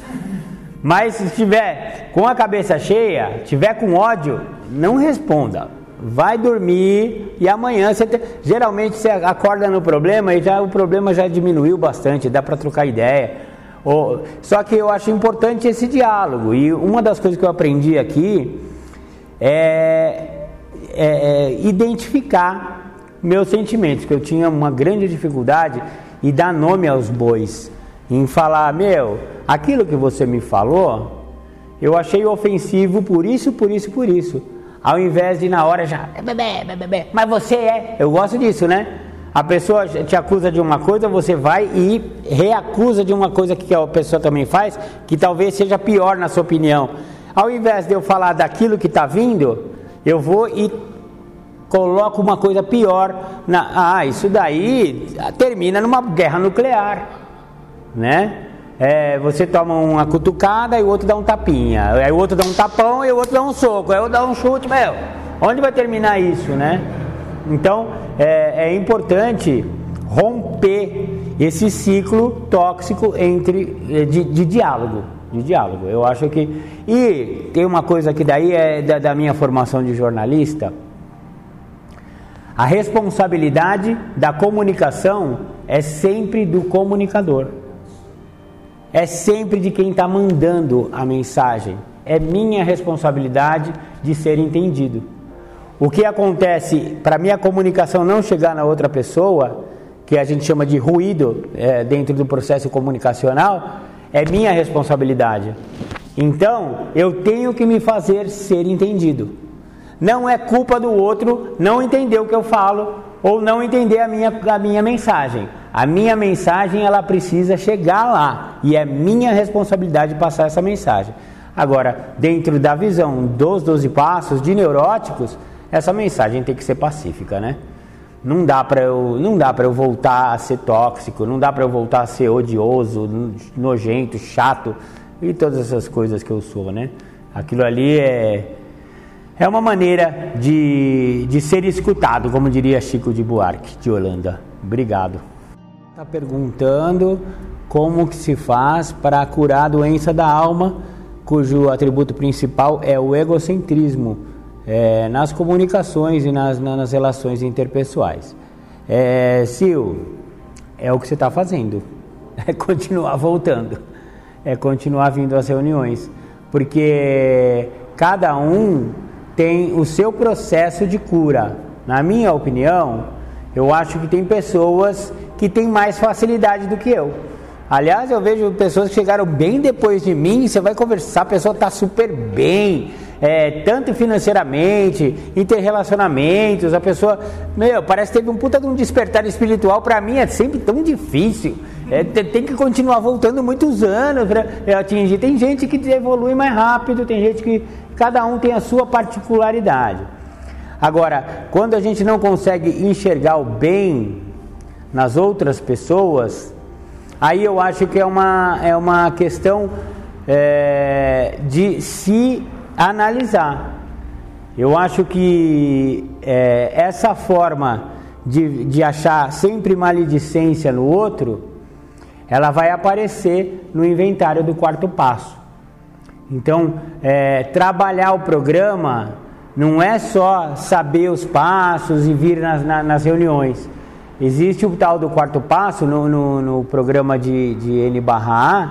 Mas se estiver com a cabeça cheia, tiver com ódio, não responda vai dormir e amanhã você te... geralmente você acorda no problema e já o problema já diminuiu bastante, dá para trocar ideia. Ou... Só que eu acho importante esse diálogo e uma das coisas que eu aprendi aqui é, é, é identificar meus sentimentos, que eu tinha uma grande dificuldade e dar nome aos bois, em falar meu, aquilo que você me falou, eu achei ofensivo por isso, por isso, por isso. Ao invés de na hora já, bebê, bebê, mas você é. Eu gosto disso, né? A pessoa te acusa de uma coisa, você vai e reacusa de uma coisa que a pessoa também faz, que talvez seja pior na sua opinião. Ao invés de eu falar daquilo que está vindo, eu vou e coloco uma coisa pior. Na, ah, isso daí termina numa guerra nuclear, né? É, você toma uma cutucada e o outro dá um tapinha, aí o outro dá um tapão e o outro dá um soco, aí o outro dá um chute, meu, onde vai terminar isso, né? Então é, é importante romper esse ciclo tóxico entre é, de, de, diálogo, de diálogo. Eu acho que e tem uma coisa que daí é da, da minha formação de jornalista. A responsabilidade da comunicação é sempre do comunicador é sempre de quem está mandando a mensagem. É minha responsabilidade de ser entendido. O que acontece para minha comunicação não chegar na outra pessoa, que a gente chama de ruído é, dentro do processo comunicacional, é minha responsabilidade. Então, eu tenho que me fazer ser entendido. Não é culpa do outro não entender o que eu falo ou não entender a minha, a minha mensagem. A minha mensagem ela precisa chegar lá e é minha responsabilidade passar essa mensagem. Agora, dentro da visão dos 12 passos de neuróticos, essa mensagem tem que ser pacífica, né? Não dá para eu, não dá para eu voltar a ser tóxico, não dá para eu voltar a ser odioso, nojento, chato e todas essas coisas que eu sou, né? Aquilo ali é é uma maneira de, de ser escutado, como diria Chico de Buarque, de Holanda. Obrigado. Está perguntando como que se faz para curar a doença da alma, cujo atributo principal é o egocentrismo é, nas comunicações e nas, nas relações interpessoais. É, Sil, é o que você está fazendo. É continuar voltando. É continuar vindo às reuniões. Porque cada um tem o seu processo de cura. Na minha opinião, eu acho que tem pessoas que têm mais facilidade do que eu. Aliás, eu vejo pessoas que chegaram bem depois de mim, você vai conversar, a pessoa está super bem, é, tanto financeiramente, interrelacionamentos, a pessoa, meu, parece que teve um puta de um despertar espiritual, para mim é sempre tão difícil. É, tem que continuar voltando muitos anos para atingir. Tem gente que evolui mais rápido, tem gente que cada um tem a sua particularidade. Agora, quando a gente não consegue enxergar o bem nas outras pessoas, aí eu acho que é uma, é uma questão é, de se analisar. Eu acho que é, essa forma de, de achar sempre maledicência no outro, ela vai aparecer no inventário do quarto passo. Então, é, trabalhar o programa não é só saber os passos e vir nas, nas reuniões. Existe o tal do quarto passo no, no, no programa de, de N barra A,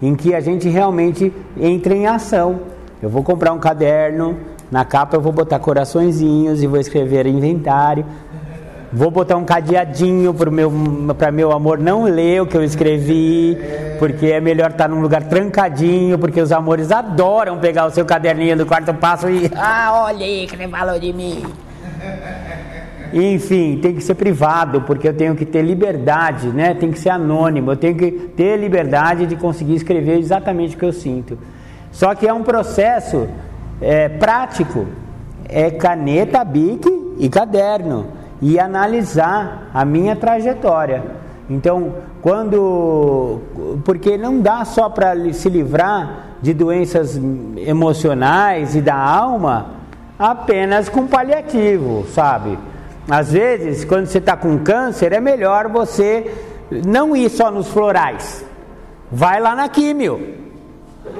em que a gente realmente entra em ação. Eu vou comprar um caderno, na capa eu vou botar coraçõezinhos e vou escrever inventário. Vou botar um cadeadinho para meu, meu amor não ler o que eu escrevi, porque é melhor estar num lugar trancadinho, porque os amores adoram pegar o seu caderninho do quarto passo e. Ah, olha aí que ele falou de mim. Enfim, tem que ser privado, porque eu tenho que ter liberdade, né? Tem que ser anônimo, eu tenho que ter liberdade de conseguir escrever exatamente o que eu sinto. Só que é um processo é, prático, é caneta, bique e caderno e analisar a minha trajetória. Então, quando. Porque não dá só para se livrar de doenças emocionais e da alma apenas com paliativo, sabe? Às vezes, quando você está com câncer, é melhor você não ir só nos florais. Vai lá na químio.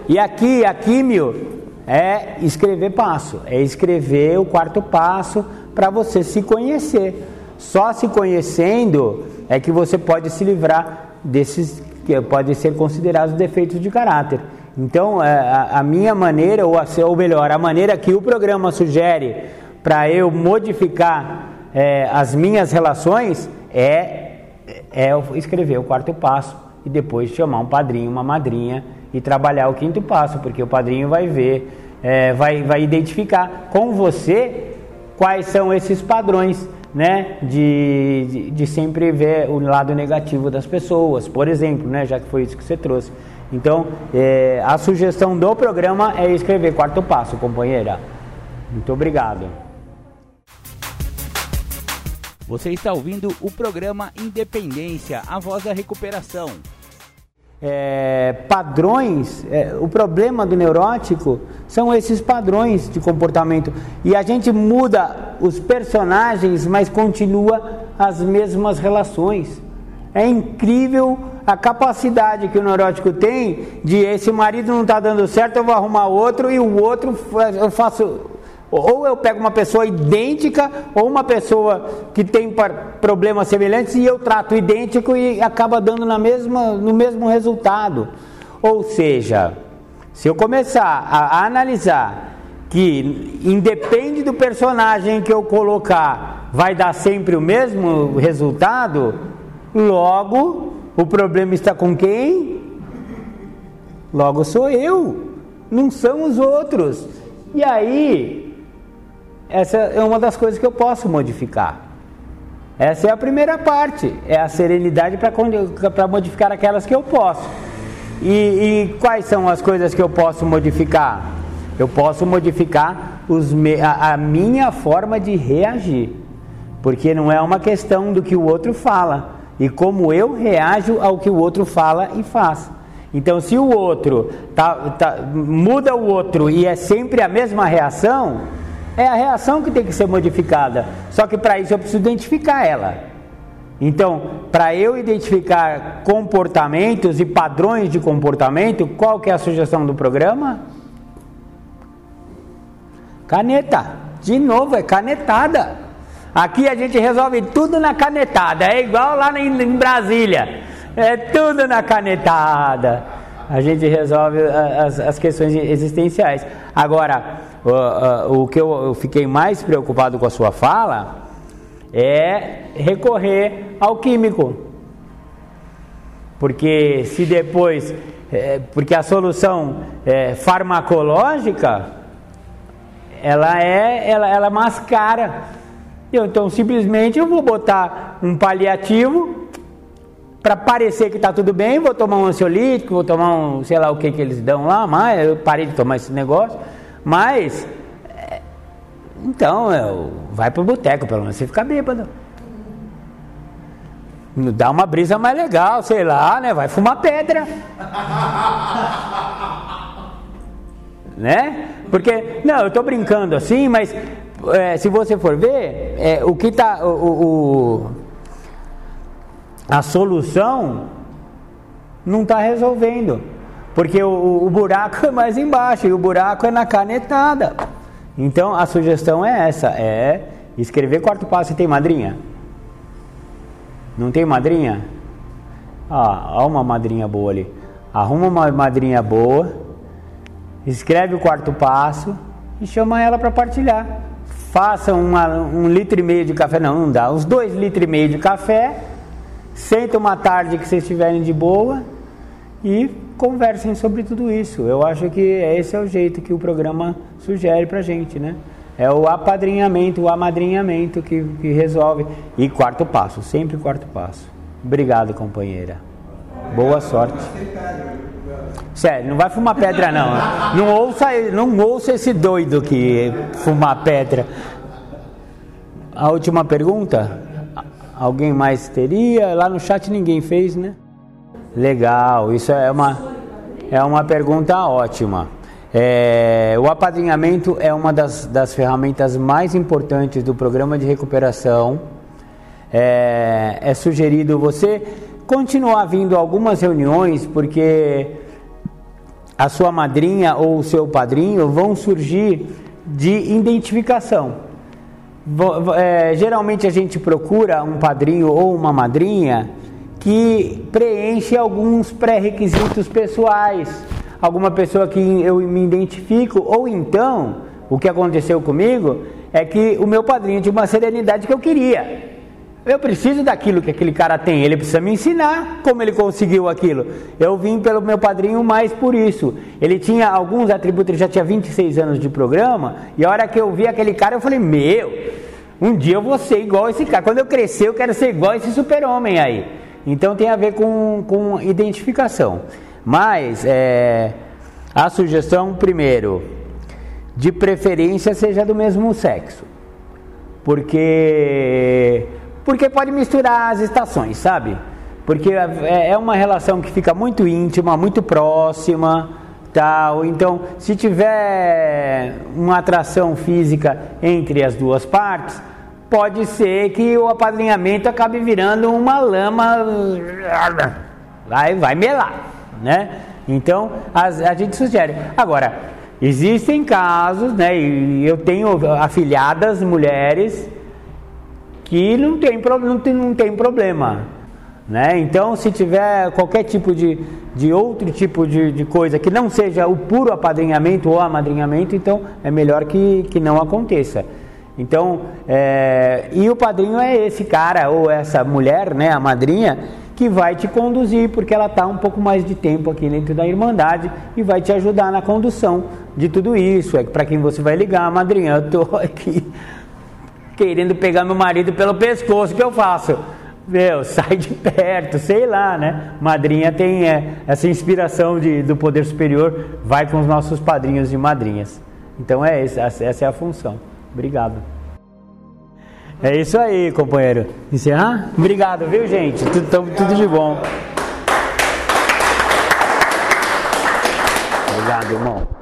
E aqui, a químio é escrever passo, é escrever o quarto passo para você se conhecer. Só se conhecendo é que você pode se livrar desses que podem ser considerados defeitos de caráter. Então, é, a, a minha maneira, ou, a, ou melhor, a maneira que o programa sugere para eu modificar é, as minhas relações é, é escrever o quarto passo e depois chamar um padrinho, uma madrinha e trabalhar o quinto passo, porque o padrinho vai ver, é, vai, vai identificar com você quais são esses padrões né, de, de, de, sempre ver o lado negativo das pessoas, por exemplo, né, já que foi isso que você trouxe. Então, é, a sugestão do programa é escrever quarto passo, companheira. Muito obrigado. Você está ouvindo o programa Independência, a voz da recuperação é, padrões, é, o problema do neurótico são esses padrões de comportamento. E a gente muda os personagens, mas continua as mesmas relações. É incrível a capacidade que o neurótico tem de esse marido não está dando certo, eu vou arrumar outro e o outro eu faço ou eu pego uma pessoa idêntica, ou uma pessoa que tem problemas semelhantes e eu trato idêntico e acaba dando na mesma, no mesmo resultado. Ou seja, se eu começar a analisar que independe do personagem que eu colocar, vai dar sempre o mesmo resultado, logo o problema está com quem? Logo sou eu, não são os outros. E aí, essa é uma das coisas que eu posso modificar. Essa é a primeira parte, é a serenidade para modificar aquelas que eu posso. E, e, quais são as coisas que eu posso modificar? Eu posso modificar os, a, a minha forma de reagir, porque não é uma questão do que o outro fala, e como eu reajo ao que o outro fala e faz. Então, se o outro tá, tá, muda o outro e é sempre a mesma reação, é a reação que tem que ser modificada. Só que para isso eu preciso identificar ela. Então, para eu identificar comportamentos e padrões de comportamento, qual que é a sugestão do programa? Caneta. De novo, é canetada. Aqui a gente resolve tudo na canetada. É igual lá em Brasília. É tudo na canetada. A gente resolve as, as questões existenciais. Agora, o, o que eu, eu fiquei mais preocupado com a sua fala é recorrer ao químico. Porque se depois, é, porque a solução é, farmacológica, ela é, ela, ela mascara. Eu, então simplesmente eu vou botar um paliativo para parecer que está tudo bem, vou tomar um ansiolítico, vou tomar um, sei lá o que que eles dão lá, mas eu parei de tomar esse negócio. Mas, é, então, eu, vai pro boteco, pelo menos você fica bêbado. Dá uma brisa mais legal, sei lá, né? Vai fumar pedra. né? Porque, não, eu tô brincando assim, mas é, se você for ver, é, o que tá. O, o, a solução não está resolvendo. Porque o, o buraco é mais embaixo e o buraco é na canetada. Então a sugestão é essa, é escrever quarto passo e tem madrinha? Não tem madrinha? Ah, há uma madrinha boa ali. Arruma uma madrinha boa, escreve o quarto passo e chama ela para partilhar. Faça uma, um litro e meio de café, não, não dá, uns dois litros e meio de café. Senta uma tarde que vocês estiverem de boa e conversem sobre tudo isso. Eu acho que esse é o jeito que o programa sugere para gente, né? É o apadrinhamento, o amadrinhamento que, que resolve. E quarto passo, sempre quarto passo. Obrigado, companheira. Boa sorte. Sério, não vai fumar pedra não. Não ouça, não ouça esse doido que fumar pedra. A última pergunta? Alguém mais teria? Lá no chat ninguém fez, né? Legal, isso é uma, é uma pergunta ótima. É, o apadrinhamento é uma das, das ferramentas mais importantes do programa de recuperação. É, é sugerido você continuar vindo algumas reuniões, porque a sua madrinha ou o seu padrinho vão surgir de identificação. É, geralmente a gente procura um padrinho ou uma madrinha que preenche alguns pré-requisitos pessoais alguma pessoa que eu me identifico, ou então, o que aconteceu comigo é que o meu padrinho tinha uma serenidade que eu queria. Eu preciso daquilo que aquele cara tem, ele precisa me ensinar como ele conseguiu aquilo. Eu vim pelo meu padrinho mais por isso. Ele tinha alguns atributos, ele já tinha 26 anos de programa, e a hora que eu vi aquele cara, eu falei: Meu, um dia eu vou ser igual esse cara. Quando eu crescer, eu quero ser igual esse super-homem aí. Então tem a ver com, com identificação. Mas é, a sugestão, primeiro, de preferência seja do mesmo sexo. Porque, porque pode misturar as estações, sabe? Porque é, é uma relação que fica muito íntima, muito próxima, tal. Então, se tiver uma atração física entre as duas partes, pode ser que o apadrinhamento acabe virando uma lama, vai, vai melar né? Então, as, a gente sugere. Agora, existem casos, né? E eu tenho afilhadas mulheres que não tem, não tem, não tem problema. Né? Então, se tiver qualquer tipo de, de outro tipo de, de coisa que não seja o puro apadrinhamento ou amadrinhamento, então é melhor que, que não aconteça. Então, é, e o padrinho é esse cara ou essa mulher, né, a madrinha, que vai te conduzir, porque ela está um pouco mais de tempo aqui dentro da Irmandade e vai te ajudar na condução de tudo isso. É para quem você vai ligar, madrinha, eu estou aqui querendo pegar meu marido pelo pescoço, o que eu faço? Meu, sai de perto, sei lá, né? Madrinha tem é, essa inspiração de, do poder superior, vai com os nossos padrinhos e madrinhas. Então é essa, essa é a função. Obrigado. É isso aí, companheiro. Encerrar? Obrigado, viu, gente? Tudo, tudo de bom. Obrigado, irmão.